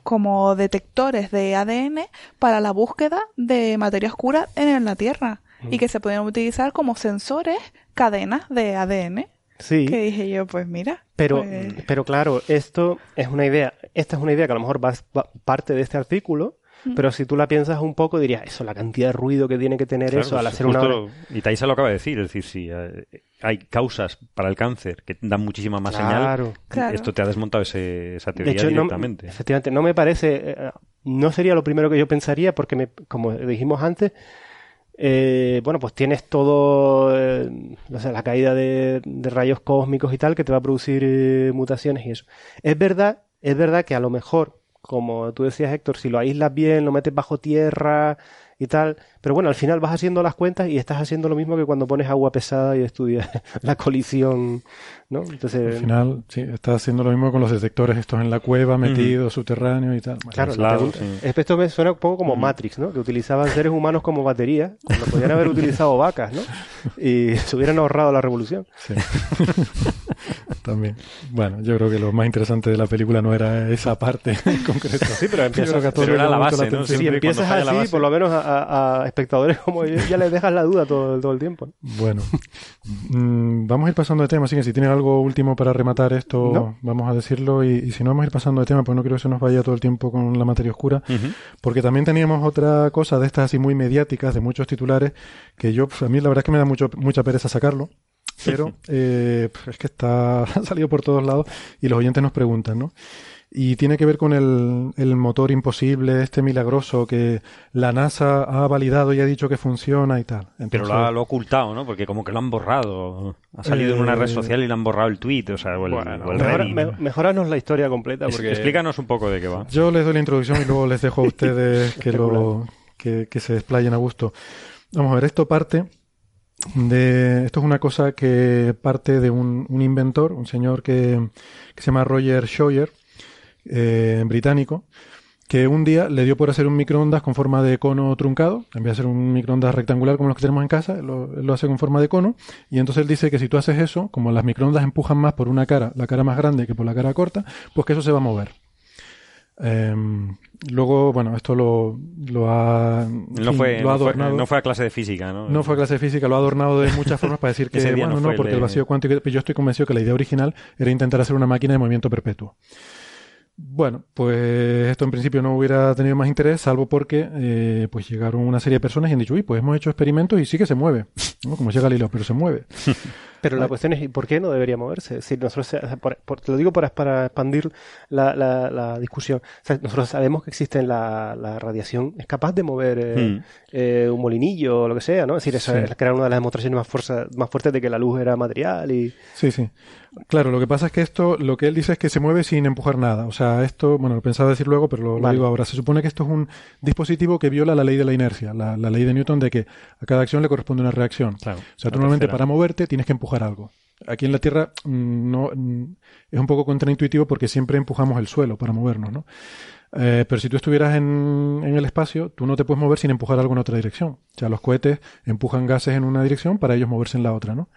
como detectores de ADN para la búsqueda de materia oscura en la Tierra Mm. y que se podían utilizar como sensores cadenas de ADN. Sí. Que dije yo, pues mira. Pero, pues- pero claro, esto es una idea, esta es una idea que a lo mejor va, va- parte de este artículo, Mm. pero si tú la piensas un poco dirías, eso, la cantidad de ruido que tiene que tener Claro, eso al pues, hacer una... Y Taisa lo acaba de decir, es decir, si eh, hay causas para el cáncer que dan muchísima más Claro. señal, Claro. esto te ha desmontado ese- esa De teoría no, directamente. efectivamente, no me parece, eh, no sería lo primero que yo pensaría, porque me- como dijimos antes, eh, bueno, pues tienes todo, eh, o sea, la caída de, de rayos cósmicos y tal, que te va a producir eh, mutaciones y eso. Es verdad, es verdad que a lo mejor, como tú decías, Héctor, si lo aíslas bien, lo metes bajo tierra y tal, pero bueno, al final vas haciendo las cuentas y estás haciendo lo mismo que cuando pones agua pesada y estudias la colisión, ¿no? Entonces, Al final, sí, está haciendo lo mismo con los detectores estos en la cueva, metidos, subterráneos y tal. Bueno, Claro, aislado, la pregunta- sí. esto me suena un poco como Matrix, ¿no? Que utilizaban seres humanos como batería, cuando podían haber utilizado vacas, ¿no? Y se hubieran ahorrado la revolución. sí. También. Bueno, yo creo que lo más interesante de la película no era esa parte en concreto. Sí, pero Yo empieza- creo que a todos pero era la base, ¿no? atención. Si empiezas la así, base. por lo menos a, a- a espectadores como yo, ya les dejas la duda todo, todo el tiempo. ¿no? Bueno, mm, vamos a ir pasando de tema, así que si tienen algo último para rematar esto, No. vamos a decirlo. Y, y si no, vamos a ir pasando de tema, pues no quiero que se nos vaya todo el tiempo con la materia oscura. Porque también teníamos otra cosa de estas así muy mediáticas, de muchos titulares, que yo, pues, a mí la verdad es que me da mucho, mucha pereza sacarlo. Pero eh, pues, es que está ha salido por todos lados y los oyentes nos preguntan, ¿no? Y tiene que ver con el, el motor imposible, este milagroso que la NASA ha validado y ha dicho que funciona y tal. Pero lo ha, lo ha ocultado, ¿no? Porque como que lo han borrado. Ha salido en una red Eh, social y le han borrado el tweet, o sea, o el, Bueno, o el mejora- Reddit. me- mejoranos la historia completa porque... Explícanos un poco de qué va. Yo les doy la introducción y luego les dejo a ustedes que, lo, que, que se desplayen a gusto. Vamos a ver, esto parte de... Esto es una cosa que parte de un, un inventor, un señor que, que se llama Roger Scheuer, eh, británico, que un día le dio por hacer un microondas con forma de cono truncado, en vez de hacer un microondas rectangular como los que tenemos en casa, lo, lo hace con forma de cono, y entonces él dice que si tú haces eso, como las microondas empujan más por una cara, la cara más grande que por la cara corta, pues que eso se va a mover. Em, luego, bueno, esto lo, lo ha, No fue, lo ha no, fue, adornado. no fue a clase de física, ¿no? No fue a clase de física, lo ha adornado de muchas formas para decir que, bueno, no no, el porque el vacío cuántico, yo estoy convencido que la idea original era intentar hacer una máquina de movimiento perpetuo. Bueno, pues esto en principio no hubiera tenido más interés, salvo porque eh, pues llegaron una serie de personas y han dicho, uy, pues hemos hecho experimentos y sí que se mueve, ¿no? como llega Galileo, pero se mueve. Pero la cuestión es, ¿y por qué no debería moverse? Si nosotros, o sea, por- por- te lo digo para, para expandir la, la, la discusión. O sea, nosotros sabemos que existe la, la radiación, es capaz de mover eh, Hmm. eh, un molinillo o lo que sea, ¿no? Es decir, eso Sí. es crear una de las demostraciones más, fuerza, más fuertes de que la luz era material y... Sí, sí. Claro, lo que pasa es que esto, lo que él dice es que se mueve sin empujar nada. O sea, esto, bueno, lo pensaba decir luego, pero lo, lo Vale. digo ahora. Se supone que esto es un dispositivo que viola la ley de la inercia, la, la ley de Newton de que a cada acción le corresponde una reacción. Claro, O sea, tú normalmente tercera. para moverte tienes que empujar algo. Aquí en la Tierra mm, no mm, es un poco contraintuitivo porque siempre empujamos el suelo para movernos, ¿no? Eh, pero si tú estuvieras en, en el espacio, tú no te puedes mover sin empujar algo en otra dirección. O sea, los cohetes empujan gases en una dirección para ellos moverse en la otra, ¿no?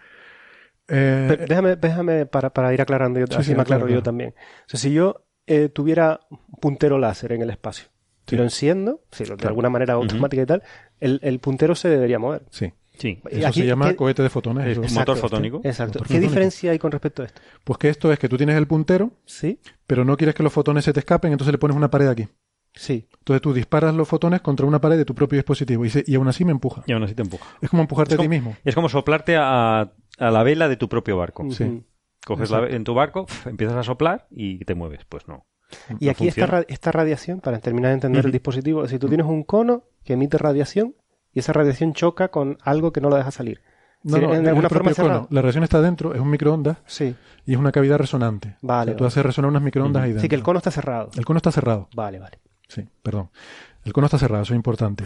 Eh, Pero déjame, déjame para, para ir aclarando, yo, Sí, así sí, me aclaro claro, yo también. O sea, si yo eh, tuviera un puntero láser en el espacio Sí. y lo enciendo, si lo- de Claro. alguna manera automática y tal, el, el puntero se debería mover. sí. Sí. Eso aquí- se llama ¿qué- cohete de fotones. Es un motor fotónico. Exacto. Motor ¿Qué fotónico. diferencia hay con respecto a esto? Pues que esto es que tú tienes el puntero, Sí, pero no quieres que los fotones se te escapen, entonces le pones una pared aquí. sí. Entonces tú disparas los fotones contra una pared de tu propio dispositivo y, se- y aún así me empuja. Y aún así te empuja. Es como empujarte Es a ti mismo. Es como soplarte a, a la vela de tu propio barco. Sí. Coges la, en tu barco, empiezas a soplar y te mueves. Pues no. Y No aquí esta, funciona. esta radiación, para terminar de entender el dispositivo, si tú tienes un cono que emite radiación y esa radiación choca con algo que no lo deja salir. No, no, en es alguna el forma cono. La reacción está dentro, es un microondas Sí, y es una cavidad resonante. Vale, O sea, tú vale. haces resonar unas microondas ahí dentro. sí que el cono está cerrado. El cono está cerrado. Vale, vale. Sí, perdón. El cono está cerrado, eso es importante.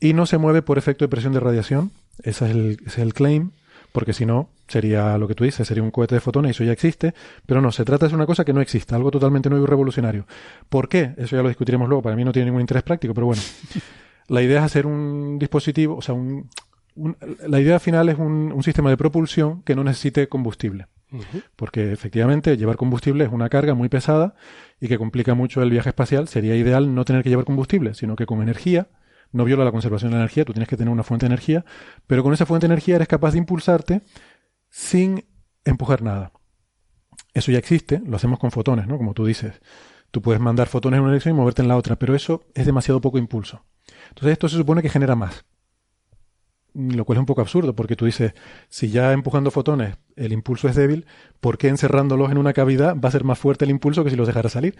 Y no se mueve por efecto de presión de radiación. Ese es el, ese es el claim, porque si no, sería lo que tú dices, sería un cohete de fotones y eso ya existe. Pero no, se trata de una cosa que no existe, algo totalmente nuevo y revolucionario. ¿Por qué? Eso ya lo discutiremos luego. Para mí no tiene ningún interés práctico, pero bueno. La idea es hacer un dispositivo, o sea, un, un- la idea final es un, un sistema de propulsión que no necesite combustible. Porque efectivamente llevar combustible es una carga muy pesada y que complica mucho el viaje espacial. Sería ideal no tener que llevar combustible, sino que con energía, no viola la conservación de la energía, tú tienes que tener una fuente de energía, pero con esa fuente de energía eres capaz de impulsarte sin empujar nada. Eso ya existe, lo hacemos con fotones, ¿no? Como tú dices. Tú puedes mandar fotones en una dirección y moverte en la otra, pero eso es demasiado poco impulso. Entonces esto se supone que genera más. Lo cual es un poco absurdo, porque tú dices, si ya empujando fotones el impulso es débil, ¿por qué encerrándolos en una cavidad va a ser más fuerte el impulso que si los dejara salir?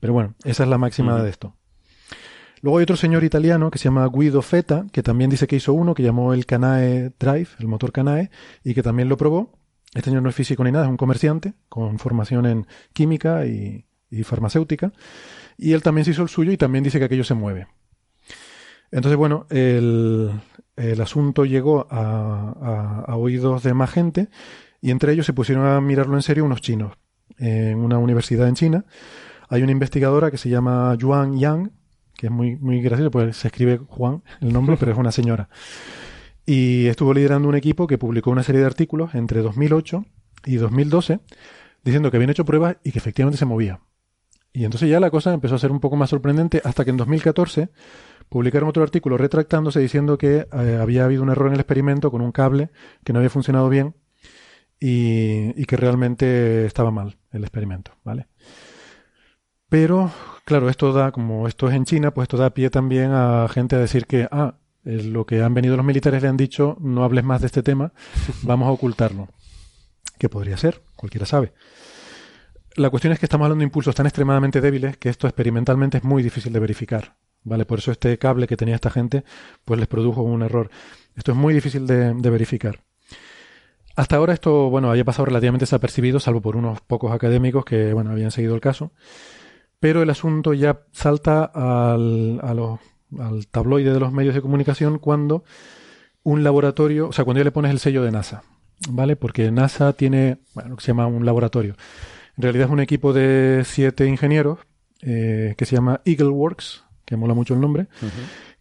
Pero bueno, esa es la máxima de esto. Luego hay otro señor italiano que se llama Guido Feta, que también dice que hizo uno que llamó el Canae Drive, el motor Canae, y que también lo probó. Este señor no es físico ni nada, es un comerciante con formación en química y, farmacéutica. Y él también se hizo el suyo y también dice que aquello se mueve. Entonces, bueno, el, el asunto llegó a- a oídos de más gente y entre ellos se pusieron a mirarlo en serio unos chinos en una universidad en China. Hay una investigadora que se llama Yuan Yang, que es muy, muy gracioso, pues se escribe Juan el nombre, pero es una señora. Y estuvo liderando un equipo que publicó una serie de artículos entre 2008 y 2012 diciendo que habían hecho pruebas y que efectivamente se movía. Y entonces ya la cosa empezó a ser un poco más sorprendente hasta que en 2014 publicaron otro artículo retractándose diciendo que eh, había habido un error en el experimento con un cable que no había funcionado bien y, y que realmente estaba mal el experimento, ¿vale? Pero, claro, esto da, como esto es en China, pues esto da pie también a gente a decir que, ah, eh, lo que han venido los militares le han dicho, no hables más de este tema, vamos a ocultarlo. Que podría ser, cualquiera sabe. La cuestión es que estamos hablando de impulsos tan extremadamente débiles que esto experimentalmente es muy difícil de verificar. ¿Vale? Por eso este cable que tenía esta gente, pues les produjo un error. Esto es muy difícil de, de verificar. Hasta ahora esto, bueno, había pasado relativamente desapercibido, salvo por unos pocos académicos que, bueno, habían seguido el caso. Pero el asunto ya salta al, a los- al tabloide de los medios de comunicación cuando un laboratorio, o sea, cuando ya le pones el sello de NASA, ¿vale? Porque NASA tiene, bueno, lo que se llama un laboratorio. En realidad es un equipo de siete ingenieros eh, que se llama EagleWorks, que mola mucho el nombre,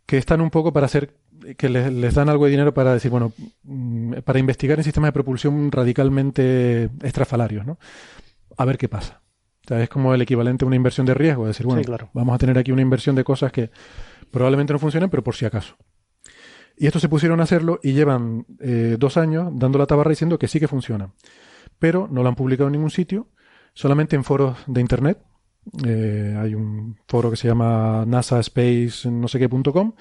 que están un poco para hacer, que les, les dan algo de dinero para decir, bueno, mm, para investigar en sistemas de propulsión radicalmente extrafalarios, ¿no? A ver qué pasa. Sea, es como el equivalente a una inversión de riesgo. Es decir, bueno, Sí, claro. vamos a tener aquí una inversión de cosas que probablemente no funcionen, pero por si acaso. Y estos se pusieron a hacerlo y llevan eh, dos años dando la tabarra diciendo que sí que funciona. Pero no lo han publicado en ningún sitio, solamente en foros de internet. Eh, hay un foro que se llama NASA Space no sé qué.com,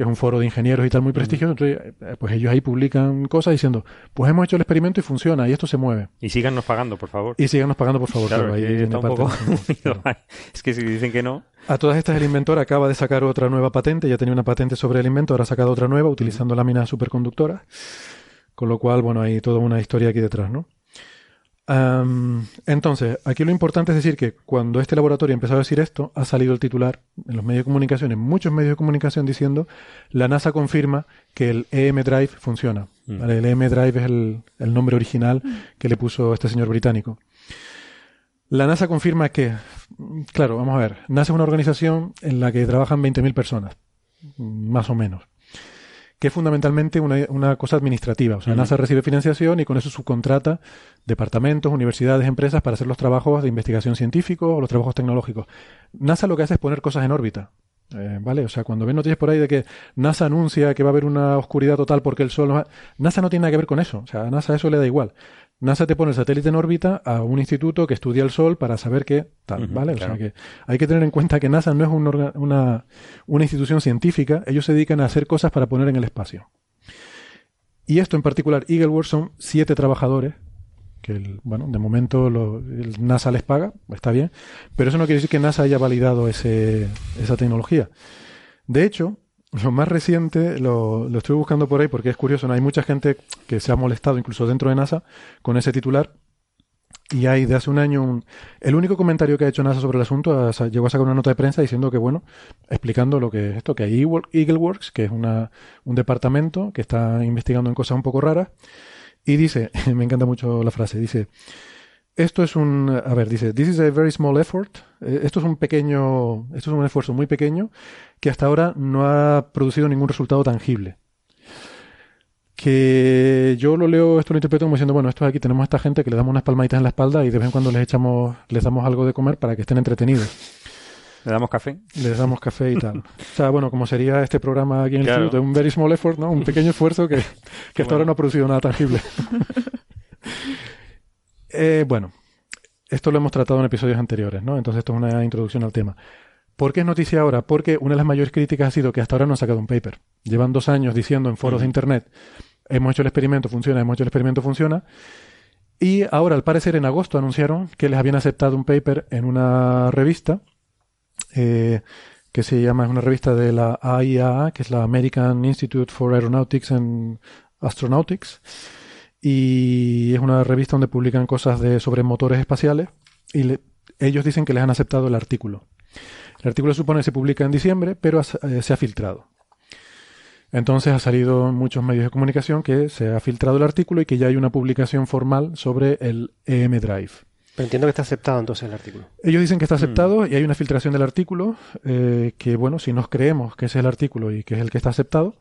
que es un foro de ingenieros y tal muy prestigioso. Entonces, eh, pues ellos ahí publican cosas diciendo, pues hemos hecho el experimento y funciona, y esto se mueve. Y síganos pagando, por favor. Y síganos pagando, por favor. Claro, claro, ahí está un poco. Es que si dicen que no, A todas estas, el inventor acaba de sacar otra nueva patente, ya tenía una patente sobre el invento, ahora ha sacado otra nueva utilizando láminas superconductoras, con lo cual, bueno, hay toda una historia aquí detrás, ¿no? Am, entonces, aquí lo importante es decir que cuando este laboratorio empezó a decir esto, ha salido el titular en los medios de comunicación, en muchos medios de comunicación, diciendo la NASA confirma que el EM Drive funciona. ¿vale? El EM Drive es el, el nombre original que le puso este señor británico. La NASA confirma que, claro, vamos a ver, NASA es una organización en la que trabajan 20.000 personas, más o menos, que es fundamentalmente una, una cosa administrativa. O sea, NASA recibe financiación y con eso subcontrata departamentos, universidades, empresas para hacer los trabajos de investigación científica o los trabajos tecnológicos. NASA lo que hace es poner cosas en órbita. Eh, ¿Vale? O sea, cuando ven noticias por ahí de que NASA anuncia que va a haber una oscuridad total porque el Sol... no va- NASA no tiene nada que ver con eso. O sea, a NASA eso le da igual. NASA te pone el satélite en órbita a un instituto que estudia el Sol para saber qué tal, ¿vale? claro. O sea que hay que tener en cuenta que NASA no es un orga- una, una institución científica, ellos se dedican a hacer cosas para poner en el espacio. Y esto en particular, Eagleworks son siete trabajadores, que el- bueno, de momento lo- el NASA les paga, está bien, pero eso no quiere decir que NASA haya validado ese, esa tecnología. De hecho, lo más reciente lo, estoy buscando por ahí porque es curioso, hay mucha gente que se ha molestado incluso dentro de NASA con ese titular. Y hay de hace un año un- el único comentario que ha hecho NASA sobre el asunto llegó a sacar una nota de prensa diciendo que bueno, explicando lo que es esto, que hay Eagle- Eagleworks, que es una, un departamento que está investigando en cosas un poco raras, y dice, me encanta mucho la frase, dice, esto es un, a ver, dice, this is a very small effort. Eh, Esto es un pequeño, esto es un esfuerzo muy pequeño que hasta ahora no ha producido ningún resultado tangible. Que yo lo leo, esto lo interpreto como diciendo, bueno, esto aquí tenemos a esta gente que le damos unas palmaditas en la espalda y de vez en cuando les echamos, les damos algo de comer para que estén entretenidos. le damos café. Les damos café y tal. O sea, bueno, como sería este programa aquí en el Claro. un very small effort, ¿no? Un pequeño esfuerzo que, que hasta ahora no ha producido nada tangible. Eh, bueno, esto lo hemos tratado en episodios anteriores, ¿no? Entonces esto es una introducción al tema. ¿Por qué es noticia ahora? Porque una de las mayores críticas ha sido que hasta ahora no han sacado un paper. Llevan dos años diciendo en foros de internet, hemos hecho el experimento, funciona, hemos hecho el experimento, funciona. Y ahora, al parecer, en agosto anunciaron que les habían aceptado un paper en una revista eh, que se llama, es una revista de la AIAA, que es la American Institute for Aeronautics and Astronautics. Y es una revista donde publican cosas de, sobre motores espaciales. Y le- ellos dicen que les han aceptado el artículo. El artículo supone que se publica en diciembre, pero ha- eh, se ha filtrado. Entonces ha salido en muchos medios de comunicación que se ha filtrado el artículo y que ya hay una publicación formal sobre el EM Drive. Pero entiendo que está aceptado entonces el artículo. Ellos dicen que está aceptado y hay una filtración del artículo eh, que, bueno, si nos creemos que ese es el artículo y que es el que está aceptado,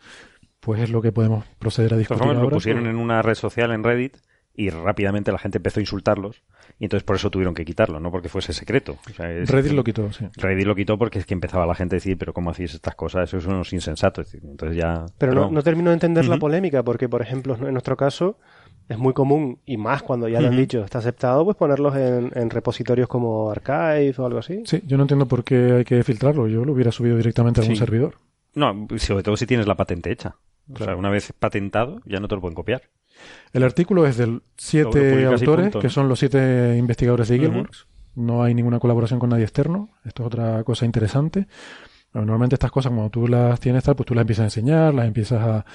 pues es lo que podemos proceder a De discutir formas, lo ahora. pusieron en una red social, en Reddit, y rápidamente la gente empezó a insultarlos. Y entonces por eso tuvieron que quitarlo, no porque fuese secreto. O sea, es- Reddit lo quitó, sí. Reddit lo quitó porque es que empezaba la gente a decir, pero ¿cómo hacéis estas cosas? Eso es unos insensatos. Entonces ya... Pero no, termino de entender la polémica, porque, por ejemplo, en nuestro caso es muy común, y más cuando ya lo han dicho, está aceptado, pues ponerlos en, en repositorios como Archive o algo así. Sí, yo no entiendo por qué hay que filtrarlo. Yo lo hubiera subido directamente a algún Sí. servidor. No, sobre todo si tienes la patente hecha. O sea, una vez patentado, ya no te lo pueden copiar. El artículo es de siete autores, punto, que son los siete investigadores de. Eagleworks. No hay ninguna colaboración con nadie externo. Esto es otra cosa interesante. Bueno, normalmente estas cosas, cuando tú las tienes tal, pues tú las empiezas a enseñar, las empiezas a,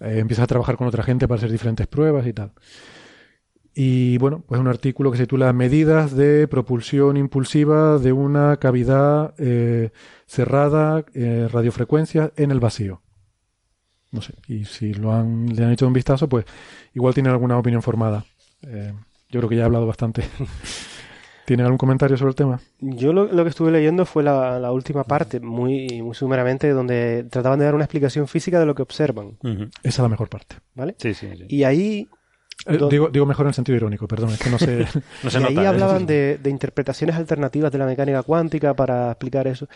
eh, empiezas a trabajar con otra gente para hacer diferentes pruebas y tal. Y bueno, pues un artículo que se titula Medidas de propulsión impulsiva de una cavidad eh, cerrada, eh, radiofrecuencia en el vacío. No sé, y si lo han, le han hecho un vistazo, pues igual tienen alguna opinión formada. Eh, yo creo que ya he hablado bastante. ¿Tienen algún comentario sobre el tema? Yo lo, lo que estuve leyendo fue la, la última parte, muy, muy sumeramente, donde trataban de dar una explicación física de lo que observan. Esa es la mejor parte. ¿vale? Sí, sí, sí. Y ahí Eh, Do- digo, digo mejor en sentido irónico, perdón, es que no sé. No se y nota, ahí ¿eh? hablaban de, de interpretaciones alternativas de la mecánica cuántica para explicar eso.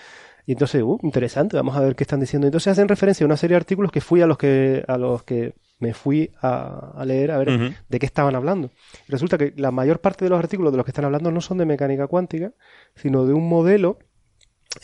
Y entonces, uh, interesante, vamos a ver qué están diciendo. Entonces hacen referencia a una serie de artículos que fui a los que, a los que me fui a, a leer a ver de qué estaban hablando. Y resulta que la mayor parte de los artículos de los que están hablando no son de mecánica cuántica, sino de un modelo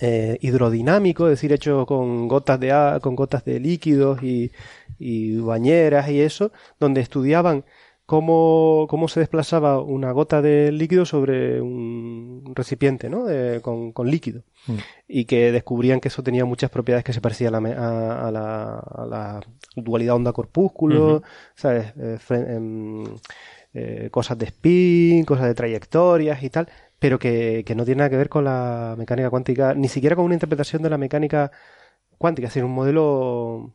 eh, hidrodinámico, es decir, hecho con gotas de a- con gotas de líquidos y, y bañeras y eso, donde estudiaban cómo, cómo se desplazaba una gota de líquido sobre un recipiente, ¿no? De- con, con líquido. Mm. Y que descubrían que eso tenía muchas propiedades que se parecían a la, a, a la, a la dualidad onda-corpúsculo. ¿sabes? Eh, em, eh, cosas de spin, cosas de trayectorias y tal, pero que, que no tiene nada que ver con la mecánica cuántica, ni siquiera con una interpretación de la mecánica cuántica, es decir, un modelo...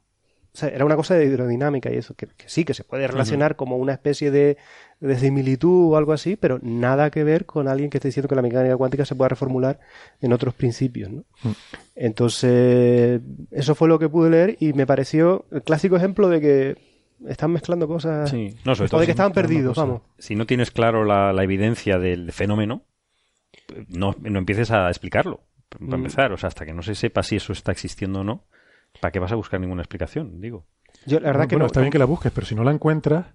O sea, era una cosa de hidrodinámica y eso, que, que sí, que se puede relacionar como una especie de, de similitud o algo así, pero nada que ver con alguien que esté diciendo que la mecánica cuántica se pueda reformular en otros principios, ¿no? Mm. Entonces, eso fue lo que pude leer y me pareció el clásico ejemplo de que están mezclando cosas Sí. No, sobre o todo de que estaban perdidos, vamos. si no tienes claro la, la evidencia del fenómeno, no, no empieces a explicarlo, para Mm. empezar. O sea, hasta que no se sepa si eso está existiendo o no, ¿para qué vas a buscar ninguna explicación? Digo. Yo, la verdad que bueno, no, está bien que la busques, pero si no la encuentras,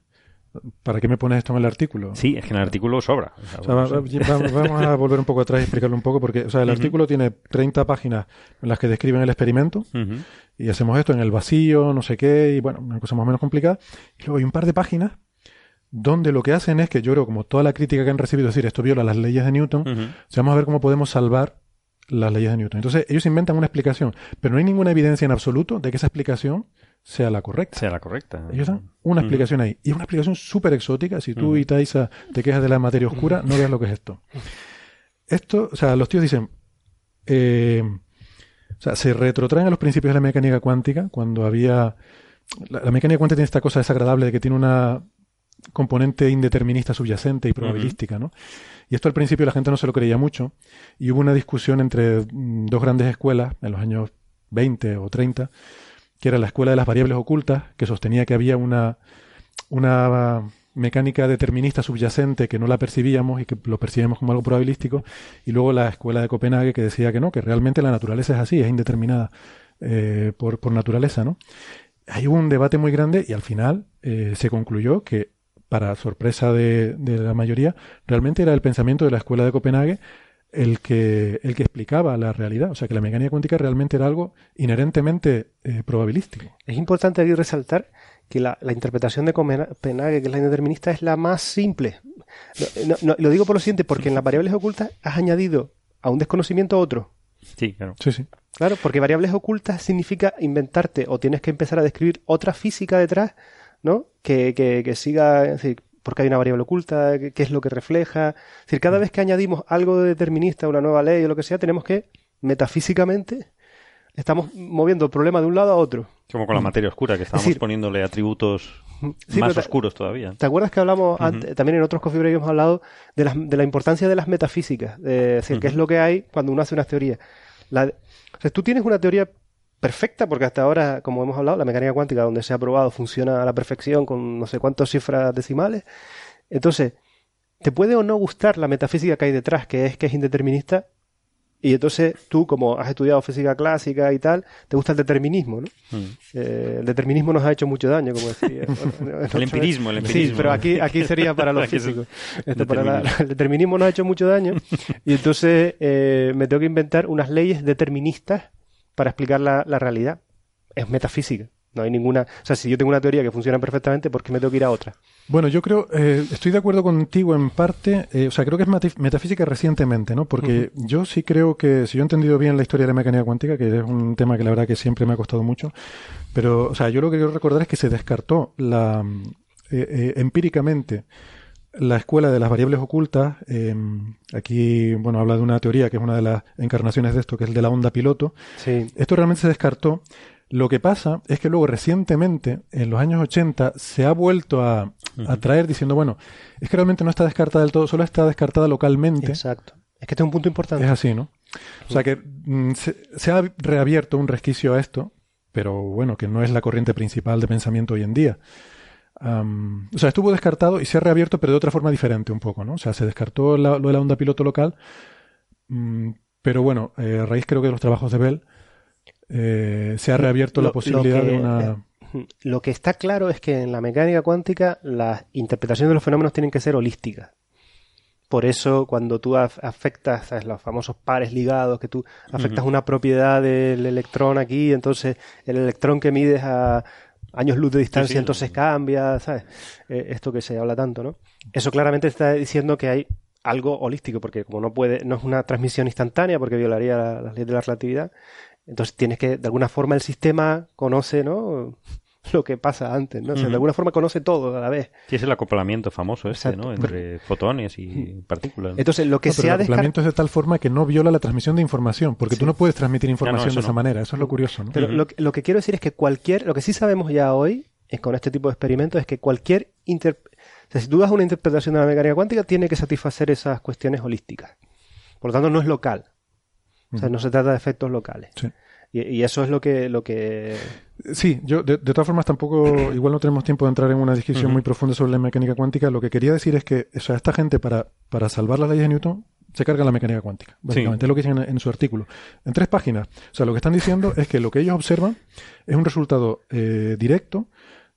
¿para qué me pones esto en el artículo? Sí, es que en el artículo sobra. O sea, O sea, bueno, va- sí. va- vamos a volver un poco atrás y explicarlo un poco, porque o sea, el artículo tiene 30 páginas en las que describen el experimento, y hacemos esto en el vacío, no sé qué, y bueno, una cosa más o menos complicada. Y luego hay un par de páginas donde lo que hacen es que yo creo, como toda la crítica que han recibido, es decir, esto viola las leyes de Newton, o sea, vamos a ver cómo podemos salvar las leyes de Newton. Entonces, ellos inventan una explicación, pero no hay ninguna evidencia en absoluto de que esa explicación sea la correcta. Sea la correcta. Ellos dan una explicación ahí. Y es una explicación súper exótica. Si tú y Taisa te quejas de la materia oscura, no veas lo que es esto. Esto, o sea, los tíos dicen, eh, o sea, se retrotraen a los principios de la mecánica cuántica cuando había... La, la mecánica cuántica tiene esta cosa desagradable de que tiene una componente indeterminista subyacente y probabilística, ¿no? Y esto al principio la gente no se lo creía mucho y hubo una discusión entre dos grandes escuelas en los años 20 o 30 que era la escuela de las variables ocultas, que sostenía que había una, una mecánica determinista subyacente que no la percibíamos y que lo percibíamos como algo probabilístico, y luego la escuela de Copenhague que decía que no, que realmente la naturaleza es así, es indeterminada eh, por, por naturaleza, ¿no? Hubo un debate muy grande y al final eh, se concluyó que, para sorpresa de, de la mayoría, realmente era el pensamiento de la escuela de Copenhague el que, el que explicaba la realidad. O sea, que la mecánica cuántica realmente era algo inherentemente eh, probabilístico. Es importante aquí resaltar que la, la interpretación de Copenhague, que es la indeterminista, es la más simple. No, no, no, lo digo por lo siguiente, porque en las variables ocultas has añadido a un desconocimiento otro. Sí, claro. Sí, sí. Claro, porque variables ocultas significa inventarte o tienes que empezar a describir otra física detrás, ¿no? Que, que, que siga, es decir, porque hay una variable oculta, qué es lo que refleja. Es decir, cada vez que añadimos algo de determinista, una nueva ley o lo que sea, tenemos que, metafísicamente, estamos moviendo el problema de un lado a otro. Como con la materia oscura, que estábamos decir, poniéndole atributos Sí, más te- oscuros todavía. ¿Te acuerdas que hablamos antes, también en otros coffee break hemos hablado de, las- de la importancia de las metafísicas? De, es decir, qué es lo que hay cuando uno hace unas teorías. La- o sea, tú tienes una teoría perfecta, porque hasta ahora, como hemos hablado, la mecánica cuántica, donde se ha probado, funciona a la perfección con no sé cuántas cifras decimales. Entonces, ¿te puede o no gustar la metafísica que hay detrás, que es que es indeterminista? Y entonces tú, como has estudiado física clásica y tal, te gusta el determinismo, ¿no? Mm. Eh, el determinismo nos ha hecho mucho daño, como decía. El empirismo, el Sí, empirismo. pero aquí, aquí sería para los físicos. Esto para la- determinismo. el determinismo nos ha hecho mucho daño y entonces eh, me tengo que inventar unas leyes deterministas para explicar la, la realidad. Es metafísica. No hay ninguna... O sea, si yo tengo una teoría que funciona perfectamente, ¿por qué me tengo que ir a otra? Bueno, yo creo, eh, estoy de acuerdo contigo en parte, eh, o sea, creo que es metafísica recientemente, ¿no? Porque yo sí creo que, si yo he entendido bien la historia de la mecánica cuántica, que es un tema que la verdad que siempre me ha costado mucho, pero, o sea, yo lo que quiero recordar es que se descartó la, eh, eh, empíricamente la escuela de las variables ocultas. eh, aquí, bueno, habla de una teoría que es una de las encarnaciones de esto, que es el de la onda piloto. Sí. Esto realmente se descartó. Lo que pasa es que luego recientemente, en los años 80, se ha vuelto a, a traer diciendo, bueno, es que realmente no está descartada del todo, solo está descartada localmente. Exacto. Es que este es un punto importante. Es así, ¿no? O sea que mm, se, se ha reabierto un resquicio a esto, pero bueno, que no es la corriente principal de pensamiento hoy en día. O sea, estuvo descartado y se ha reabierto, pero de otra forma diferente un poco, ¿no? O sea, se descartó la- lo de la onda piloto local, mm, pero bueno, eh, a raíz creo que de los trabajos de Bell, eh, se ha reabierto Lo- la posibilidad que- de una... eh, Lo que está claro es que en la mecánica cuántica las interpretaciones de los fenómenos tienen que ser holísticas. Por eso, cuando tú af- afectas ¿sabes? los famosos pares ligados, que tú afectas una propiedad del electrón aquí, entonces el electrón que mides a años luz de distancia, sí. entonces cambia, ¿sabes? Eh, esto que se habla tanto, ¿no? Eso claramente está diciendo que hay algo holístico, porque como no puede, no es una transmisión instantánea, porque violaría la- las leyes de la relatividad, entonces tienes que, de alguna forma, el sistema conoce, ¿no? Lo que pasa antes, ¿no? O sea, de alguna forma conoce todo a la vez. Sí, es el acoplamiento famoso este, Exacto. ¿no? Entre fotones y partículas. ¿no? Entonces, lo que No, se el ha descartado. acoplamiento es de tal forma que no viola la transmisión de información, porque tú no puedes transmitir información de esa manera. Eso es lo curioso, ¿no? Pero lo, que- lo que quiero decir es que cualquier, lo que sí sabemos ya hoy, es con este tipo de experimentos, es que cualquier inter- o sea, si tú das una interpretación de la mecánica cuántica, tiene que satisfacer esas cuestiones holísticas. Por lo tanto, no es local. O sea, no se trata de efectos locales. Sí. Y, y eso es lo que, lo que Sí, yo de, de todas formas tampoco, igual no tenemos tiempo de entrar en una discusión muy profunda sobre la mecánica cuántica. Lo que quería decir es que o sea, esta gente para, para salvar las leyes de Newton se carga la mecánica cuántica. Básicamente es lo que dicen en, en su artículo. En tres páginas. O sea, lo que están diciendo es que lo que ellos observan es un resultado eh, directo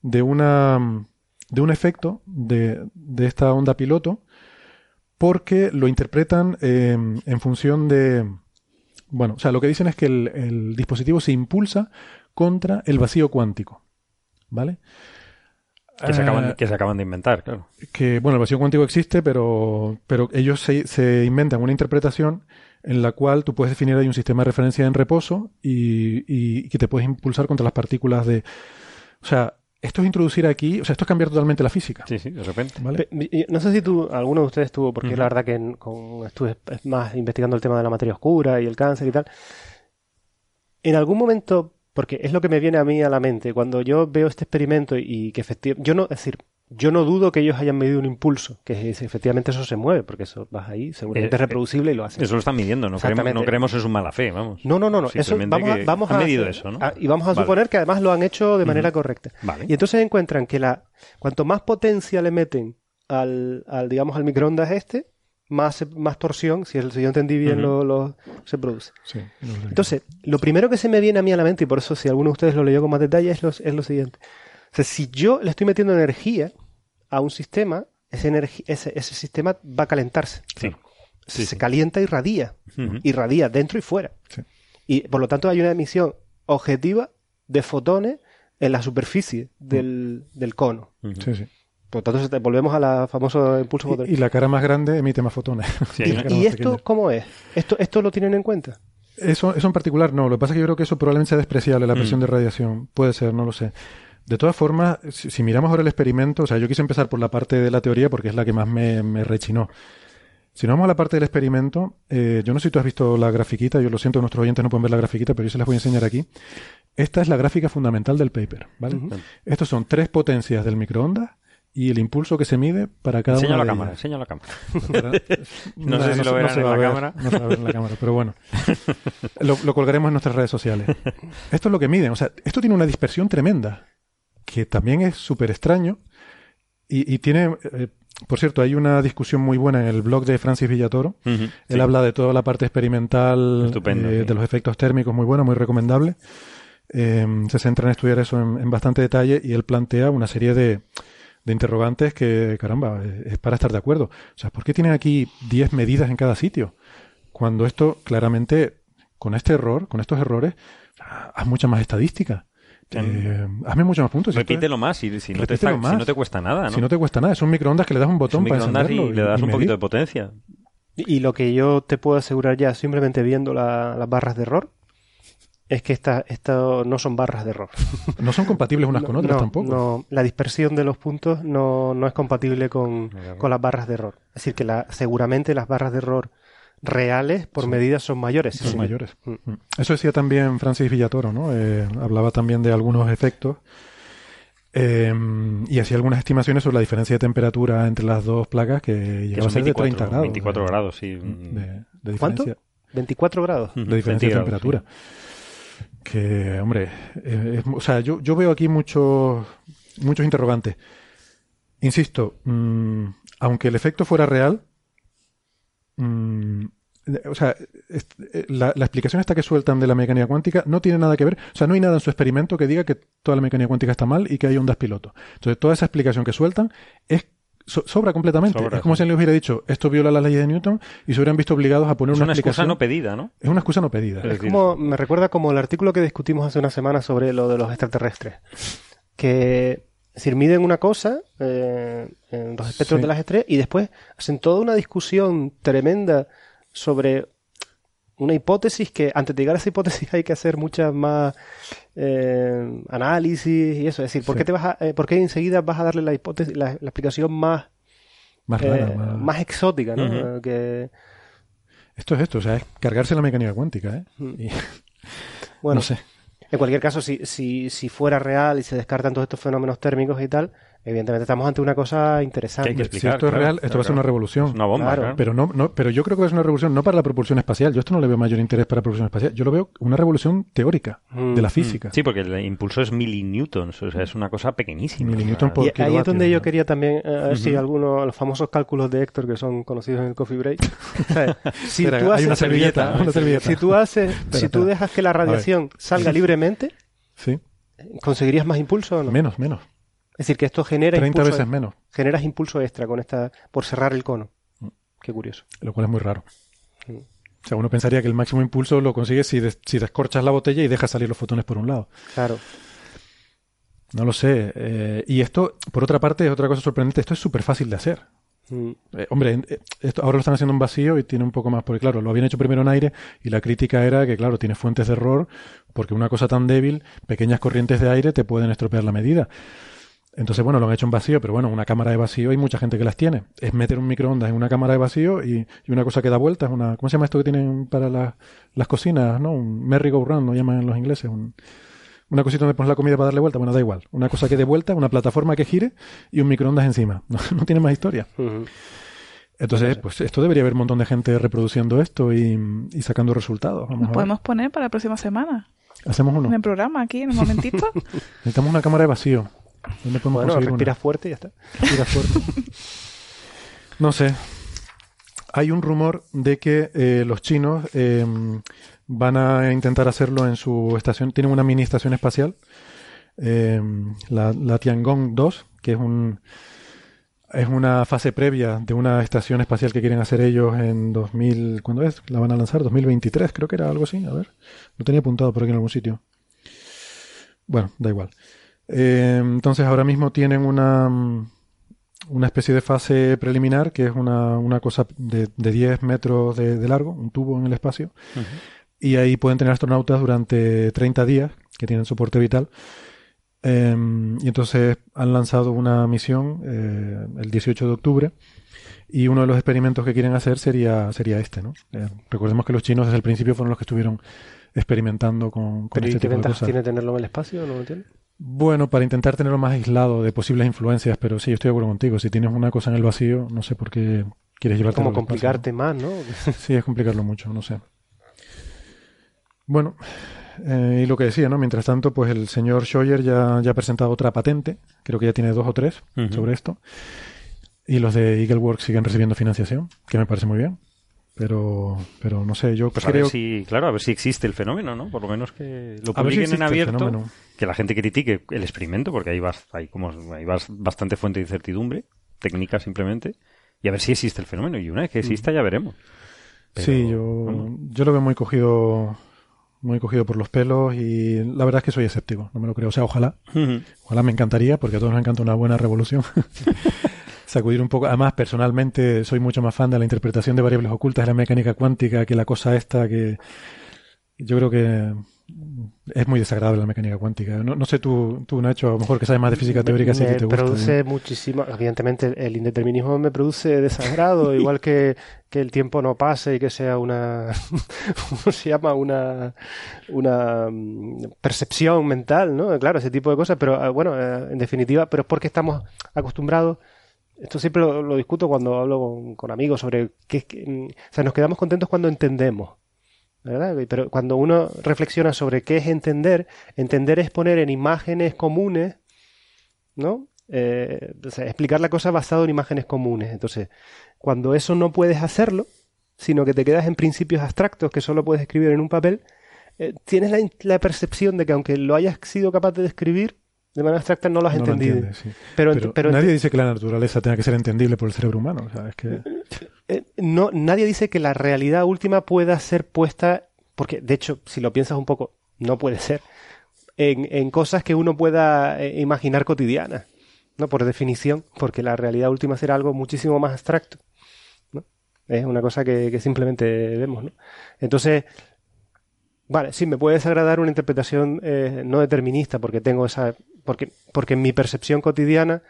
de una de un efecto de, de esta onda piloto porque lo interpretan eh, en función de bueno, o sea, lo que dicen es que el, el dispositivo se impulsa contra el vacío cuántico. ¿Vale? Que se, acaban, Eh, que se acaban de inventar, claro. que, bueno, el vacío cuántico existe, pero, pero ellos se, se inventan una interpretación en la cual tú puedes definir ahí un sistema de referencia en reposo y, y- y que te puedes impulsar contra las partículas de... O sea, esto es introducir aquí, o sea, esto es cambiar totalmente la física. Sí, sí, de repente. ¿vale? No sé si tú, alguno de ustedes estuvo, porque Ujú. la verdad que en- con, estuve más investigando el tema de la materia oscura y el cáncer y tal. En algún momento, porque es lo que me viene a mí a la mente, cuando yo veo este experimento y que efectivamente, yo no, es decir, yo no dudo que ellos hayan medido un impulso, que es- efectivamente eso se mueve, porque eso vas ahí, seguramente Eh, es reproducible y lo haces. Eso lo están midiendo, no creemos, no creemos en su mala fe, vamos. No, no, no, no. Eso vamos a, vamos han a medido eso, y vamos a Vale. suponer que además lo han hecho de manera correcta. Vale. Y entonces encuentran que la cuanto más potencia le meten al, al digamos al microondas este, más más torsión, si, el- si yo entendí bien, lo, lo- se produce. Sí. Entonces, lo primero que se me viene a mí a la mente, y por eso si alguno de ustedes lo leyó con más detalle, es lo, es lo siguiente. O sea, si yo le estoy metiendo energía a un sistema, ese, ese, ese sistema va a calentarse. Sí. Sí, se calienta y radia. Ujú. Irradia dentro y fuera. Y por lo tanto hay una emisión objetiva de fotones en la superficie del, del cono. Sí, sí. Por lo tanto, volvemos a la famoso impulso Y, fotónico. y la cara más grande emite más fotones. Sí, ¿Y, esto pequeña. cómo es? ¿Esto, ¿Esto lo tienen en cuenta? Eso, eso en particular no. Lo que pasa es que yo creo que eso probablemente sea despreciable, la Mm. presión de radiación. Puede ser, no lo sé. De todas formas, si, si miramos ahora el experimento, o sea, yo quise empezar por la parte de la teoría porque es la que más me, me rechinó. Si nos vamos a la parte del experimento, eh, yo no sé si tú has visto la grafiquita, yo lo siento, nuestros oyentes no pueden ver la grafiquita, pero yo se las voy a enseñar aquí. Esta es la gráfica fundamental del paper. Estos son tres potencias del microondas y el impulso que se mide para cada Enseña una la de cámara, ellas. la cámara. Pero- No sé si lo verán en la ver, cámara. No se va a ver en la cámara, pero bueno. Lo, lo colgaremos en nuestras redes sociales. Esto es lo que miden. O sea, esto tiene una dispersión tremenda, que también es súper extraño. Y, y tiene, eh, por cierto, hay una discusión muy buena en el blog de Francis Villatoro. Él Sí. habla de toda la parte experimental, Estupendo, eh, sí. de los efectos térmicos, muy bueno, muy recomendable. Eh, se centra en estudiar eso en, en bastante detalle y él plantea una serie de, de interrogantes que, caramba, es para estar de acuerdo. O sea, ¿por qué tienen aquí 10 medidas en cada sitio? Cuando esto, claramente, con este error, con estos errores, haz mucha más estadística. Eh, hazme muchos más puntos. Si esto es- Repítelo más, si, si no te Repítelo está- más. si no te cuesta nada, ¿no? Si no te cuesta nada, es un microondas que le das un botón para microondas y encenderlo. le das un medir. poquito de potencia. Y, y lo que yo te puedo asegurar ya, simplemente viendo la- las barras de error, es que esta- esto no son barras de error. No son compatibles unas con otras no, tampoco. no. la dispersión de los puntos no, no es compatible con, Claro. con las barras de error. Es decir, que la, seguramente las barras de error reales por Son- medidas son mayores. Son Sí. mayores. Mm. Mm. Eso decía también Francis Villatoro, ¿no? Eh, hablaba también de algunos efectos eh, y hacía algunas estimaciones sobre la diferencia de temperatura entre las dos placas que Que llegaba a ser de 24, 30 grados. 24 de- grados, sí. De, de ¿Cuánto? diferencia, 24 grados. De diferencia de 20 grados, temperatura. Que, hombre, eh, o sea, yo, yo veo aquí muchos muchos interrogantes. insisto, mm, aunque el efecto fuera real, mm, o sea, eh, la, la explicación esta que sueltan de la mecánica cuántica no tiene nada que ver, o sea, no hay nada en su experimento que diga que toda la mecánica cuántica está mal y que hay ondas piloto. Entonces, toda esa explicación que sueltan es so- sobra completamente. Sobra, es como sí. si alguien les hubiera dicho, esto viola las leyes de Newton y se hubieran visto obligados a poner Es una, una excusa explicación. no pedida, ¿no? Es una excusa no pedida. Es como, me recuerda como el artículo que discutimos hace una semana sobre lo de los extraterrestres. Que, es decir, miden una cosa eh, en los espectros Sí. de las estrellas y después hacen toda una discusión tremenda sobre una hipótesis que antes de llegar a esa hipótesis hay que hacer muchas más eh, análisis y eso. Es decir, ¿por Sí. qué te vas a, eh, por qué enseguida vas a darle la hipótesis, la, la explicación más, Más eh, más- más exótica, ¿no? Que, Esto es esto, o sea, es cargarse la mecánica cuántica, ¿eh? Y- bueno, no sé. En cualquier caso, si, si, si fuera real y se descartan todos estos fenómenos térmicos y tal, evidentemente estamos ante una cosa interesante. Que hay que Si esto es claro, real, esto claro, va a ser una revolución. Es una bomba, Claro. claro. Pero no, no, pero yo creo que es una revolución no para la propulsión espacial. Yo esto no le veo mayor interés para la propulsión espacial. Yo lo veo una revolución teórica Mm, de la física. Sí, porque el impulso es milinewtons, o sea, es una cosa pequeñísima. Sea, por Y ahí es donde yo quería también, eh, a ver si algunos, los famosos cálculos de Héctor que son conocidos en el Coffee Break. si Espera, tú hay haces, una servilleta, una servilleta. Si tú haces, si tú dejas que la radiación salga libremente, Sí, ¿conseguirías más impulso o no? menos, menos. Es decir, que esto genera 30 impulso, veces menos, generas impulso extra con esta, por cerrar el cono. Qué curioso. lo cual es muy raro. Mm. O sea, uno pensaría que el máximo impulso lo consigues si, des- si descorchas la botella y dejas salir los fotones por un lado. Claro. No lo sé. eh, y esto, por otra parte, es otra cosa sorprendente. Esto es súper fácil de hacer. Mm. Eh, hombre, eh, esto ahora lo están haciendo en vacío y tiene un poco más, porque claro, lo habían hecho primero en aire y la crítica era que, claro, tiene fuentes de error porque una cosa tan débil, pequeñas corrientes de aire te pueden estropear la medida. Entonces, bueno, lo han hecho en vacío, pero bueno, una cámara de vacío hay mucha gente que las tiene. Es meter un microondas en una cámara de vacío y, y una cosa que da vueltas, una, ¿cómo se llama esto que tienen para la- las cocinas, no? Un merry-go-round, lo llaman los ingleses, un- una cosita donde pones la comida para darle vuelta, bueno, da igual. Una cosa que dé vuelta, una plataforma que gire y un microondas encima. No, no tiene más historia. Entonces, pues esto debería haber un montón de gente reproduciendo esto y, y sacando resultados. Vamos Nos podemos poner para la próxima semana. Hacemos uno. En el programa, aquí, en un momentito. Necesitamos una cámara de vacío. ¿Dónde podemos Bueno, una? fuerte y ya está. Respira fuerte. No sé. Hay un rumor de que eh, los chinos eh, van a intentar hacerlo en su estación. Tienen una mini estación espacial, eh, la, la Tiangong 2, que es un es una fase previa de una estación espacial que quieren hacer ellos en 2000. ¿Cuándo es? La van a lanzar 2023, creo que era algo así. A ver, lo tenía apuntado por aquí en algún sitio. Bueno, da igual. Eh, entonces ahora mismo tienen una, una especie de fase preliminar que es una, una cosa de, de 10 metros de, de largo, un tubo en el espacio, y ahí pueden tener astronautas durante 30 días que tienen soporte vital. Eh, y entonces han lanzado una misión eh, el 18 de octubre y uno de los experimentos que quieren hacer sería, sería este. ¿no? Eh, recordemos que los chinos desde el principio fueron los que estuvieron experimentando con, con Pero ¿y este qué tipo de ventajas cosas. tiene tenerlo en el espacio? ¿No lo entiendes? Bueno, para intentar tenerlo más aislado de posibles influencias, pero sí, yo estoy de acuerdo contigo. Si tienes una cosa en el vacío, no sé por qué quieres llevarte Como complicarte más, ¿no? Sí, es complicarlo mucho, no sé. Bueno, eh, y lo que decía, ¿no? Mientras tanto, pues el señor Scheuer ya, ya ha presentado otra patente, creo que ya tiene dos o tres sobre esto. Y los de EagleWorks siguen recibiendo financiación, que me parece muy bien. Pero, pero no sé, yo Pues a creo ver si, claro, a ver si existe el fenómeno, ¿no? Por lo menos que lo A ver si publiquen existe en el abierto, fenómeno. Que la gente critique el experimento, porque ahí vas, hay como bas- bastante fuente de incertidumbre, técnica simplemente, y a ver si existe el fenómeno. Y una vez que exista ya veremos. Pero, sí, yo, yo lo veo muy cogido, muy cogido por los pelos y la verdad es que soy escéptico, no me lo creo. O sea, ojalá. Ojalá me encantaría, porque a todos nos encanta una buena revolución. Sacudir un poco. Además, personalmente soy mucho más fan de la interpretación de variables ocultas de la mecánica cuántica que la cosa esta que yo creo que es muy desagradable la mecánica cuántica. No, no sé tú, tú, Nacho, a lo mejor que sabes más de física teórica, sí me que te gusta. produce ¿eh? muchísimo, evidentemente el indeterminismo me produce desagrado, igual que, que el tiempo no pase y que sea una, ¿cómo se llama? Una, una mm, percepción mental, ¿no? Claro, ese tipo de cosas, pero ah, bueno, eh, en definitiva, pero es porque estamos acostumbrados esto siempre lo, lo discuto cuando hablo con, con amigos sobre qué, qué- mm, o sea, nos quedamos contentos cuando entendemos. ¿Verdad? Pero cuando uno reflexiona sobre qué es entender, entender es poner en imágenes comunes, ¿no? eh, o sea, explicar la cosa basado en imágenes comunes. Entonces, cuando eso no puedes hacerlo, sino que te quedas en principios abstractos que solo puedes escribir en un papel, eh, tienes la, la percepción de que aunque lo hayas sido capaz de describir, de manera abstracta no lo has No lo entendido. sí. pero, Pero pero nadie dice que la naturaleza tenga que ser entendible por el cerebro humano. O sea, es que... eh, no, nadie dice que la realidad última pueda ser puesta, porque de hecho, si lo piensas un poco, no puede ser, en, en cosas que uno pueda eh, imaginar cotidianas, ¿no? Por definición, porque la realidad última será algo muchísimo más abstracto, ¿no? Es una cosa que, que simplemente vemos, ¿no? Entonces, vale, sí, me puede desagradar una interpretación eh, no determinista, porque tengo esa, porque, porque en mi percepción cotidiana,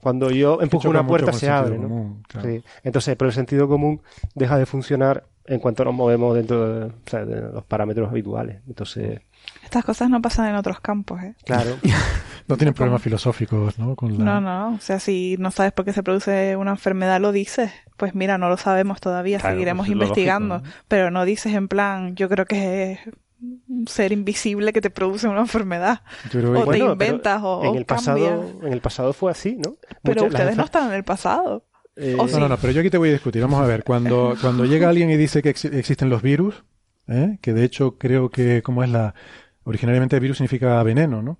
cuando yo empujo una puerta se abre, ¿no? común, claro. Sí. Entonces, pero el sentido común deja de funcionar en cuanto nos movemos dentro de, o sea, de los parámetros habituales. Entonces, Estas cosas no pasan en otros campos, ¿eh? claro. No tienen problemas filosóficos, ¿no? Con la... No, no, o sea, si no sabes por qué se produce una enfermedad, lo dices. Pues mira, no lo sabemos todavía, Claro, seguiremos pues investigando. lógico, Pero no dices en plan, yo creo que es ser invisible que te produce una enfermedad. Yo creo que- O te Bueno, inventas o, en o el pasado, cambias. en el pasado fue así, ¿no? Pero Muchas- ustedes no están en el pasado. eh, ¿O No, sí? no, no, pero yo aquí te voy a discutir. Vamos a ver, cuando, cuando llega alguien y dice que ex- existen los virus, ¿eh? que de hecho creo que como es la... Originariamente virus significa veneno, ¿no?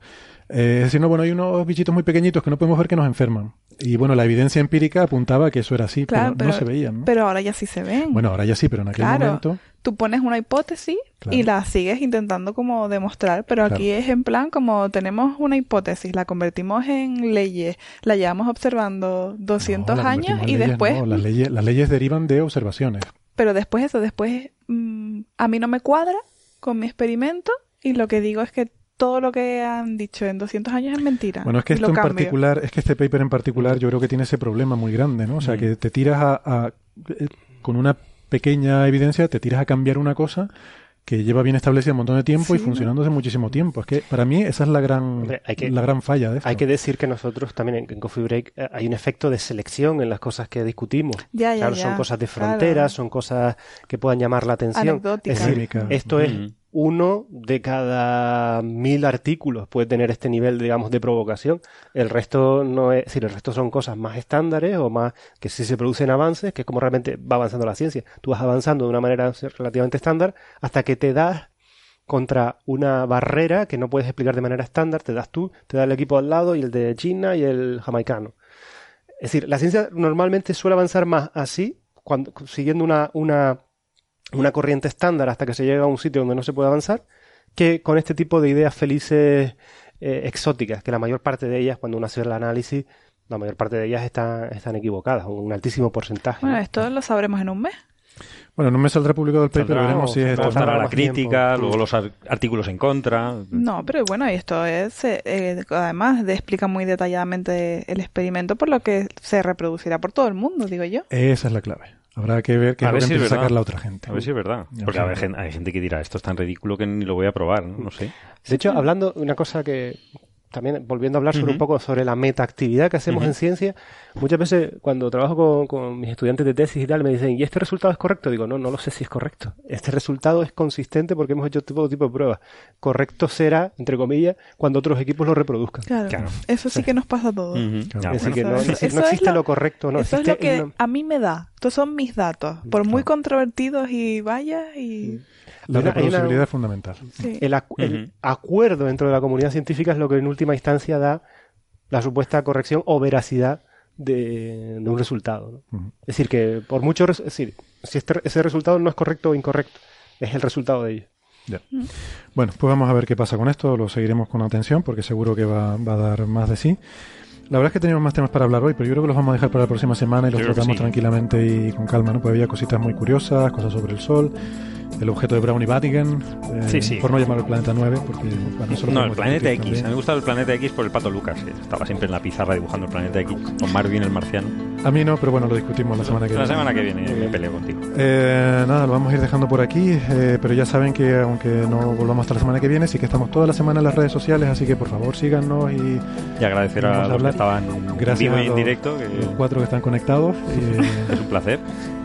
Eh, es decir, no, bueno, hay unos bichitos muy pequeñitos que no podemos ver que nos enferman. Y bueno, la evidencia empírica apuntaba que eso era así, Claro, pero, pero, no se veían, ¿no? pero ahora ya sí se ven. Bueno, ahora ya sí, pero en aquel Claro. momento... Tú pones una hipótesis Claro. y la sigues intentando como demostrar, pero aquí es en plan como tenemos una hipótesis, la convertimos en leyes, la llevamos observando 200 No, la años y leyes, después, no, las, leyes, las leyes derivan de observaciones. pero después eso, después mm, a mí no me cuadra con mi experimento y lo que digo es que todo lo que han dicho en 200 años es mentira. Bueno, es que esto en cambio. particular, es que este paper en particular yo creo que tiene ese problema muy grande, ¿no? O sea, Mm. que te tiras a, a- eh, con una pequeña evidencia, te tiras a cambiar una cosa que lleva bien establecida un montón de tiempo y funcionando hace muchísimo tiempo. Es que para mí esa es la gran, Hombre, hay que- la gran falla de esto. Hay que decir que nosotros también en, en Coffee Break eh, hay un efecto de selección en las cosas que discutimos. Ya, ya, claro, ya, son cosas de claro. fronteras, son cosas que puedan llamar la atención. Es decir, esto es Mm. Uno de cada mil artículos puede tener este nivel, digamos, de provocación. El resto no es, es decir, el resto son cosas más estándares o más que sí se producen avances, que es como realmente va avanzando la ciencia. Tú vas avanzando de una manera relativamente estándar hasta que te das contra una barrera que no puedes explicar de manera estándar, te das tú, te da el equipo al lado y el de China y el jamaicano. Es decir, la ciencia normalmente suele avanzar más así, cuando, siguiendo una, una, una corriente estándar hasta que se llega a un sitio donde no se puede avanzar, que con este tipo de ideas felices eh, exóticas, que la mayor parte de ellas, cuando uno hace el análisis, la mayor parte de ellas están, están equivocadas, un altísimo porcentaje. Bueno, ¿no? esto lo sabremos en un mes. Bueno, no me saldrá publicado el paper, Saldrá, veremos si es saldrá. esto. Estará la tiempo. crítica, luego los ar- artículos en contra. No, pero bueno, y esto es, eh, eh, además, de, explica muy detalladamente el experimento, por lo que se reproducirá por todo el mundo, digo yo. Esa es la clave. Habrá que ver qué A ver que si es empieza a sacar la otra gente. A ver si es verdad. Ya Porque gente, hay gente que dirá, esto es tan ridículo que ni lo voy a probar, no, No sé. De hecho, hablando, una cosa que también, volviendo a hablar sobre un poco sobre la metaactividad que hacemos en ciencia, muchas veces cuando trabajo con, con mis estudiantes de tesis y tal, me dicen, ¿y este resultado es correcto? Digo, no, no lo sé si es correcto. Este resultado es consistente porque hemos hecho todo tipo de pruebas. Correcto será, entre comillas, cuando otros equipos lo reproduzcan. Claro, Claro. eso sí que nos pasa a todos. Ujú. Claro. Es decir, que no, no es existe lo- lo correcto, no eso es lo que una- a mí me da. Estos son mis datos. Por muy controvertidos y vaya y... La una- hay una- reproducibilidad es fundamental. Sí. El, acu- el Ujú. acuerdo dentro de la comunidad científica es lo que en última instancia da la supuesta corrección o veracidad de, de un resultado. ¿no? Ujú. Es decir, que por mucho, es decir, si este- ese resultado no es correcto o incorrecto, es el resultado de ello. Ya. Bueno, pues vamos a ver qué pasa con esto. Lo seguiremos con atención porque seguro que va, va a dar más de sí. La verdad es que teníamos más temas para hablar hoy, pero yo creo que los vamos a dejar para la próxima semana y los creo tratamos sí. tranquilamente y con calma, ¿no? Pues había cositas muy curiosas, cosas sobre el Sol, el objeto de Brown y Vatican, eh, Sí, sí. por no llamarlo el planeta 9, porque bueno, eso lo No, el planeta X. A mí me también. gusta el planeta X por el pato Lucas, que estaba siempre en la pizarra dibujando el planeta X, con Marvin el marciano. A mí no, pero bueno, lo discutimos la semana que La viene. semana que viene me peleo contigo. Eh, nada, lo vamos a ir dejando por aquí, eh, pero ya saben que aunque no volvamos hasta la semana que viene, sí que estamos toda la semana en las redes sociales, así que por favor síganos y Y agradecer a a los que estaban gracias vivo y en los, directo, que los cuatro que están conectados. y- es un placer.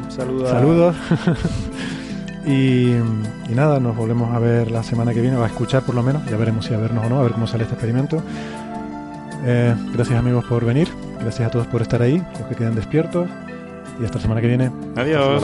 Saludos. Saludos. y, y nada, nos volvemos a ver la semana que viene, o a escuchar por lo menos, ya veremos si a vernos o no, a ver cómo sale este experimento. Eh, gracias amigos por venir, gracias a todos por estar ahí, los que queden despiertos y hasta la semana que viene. Adiós.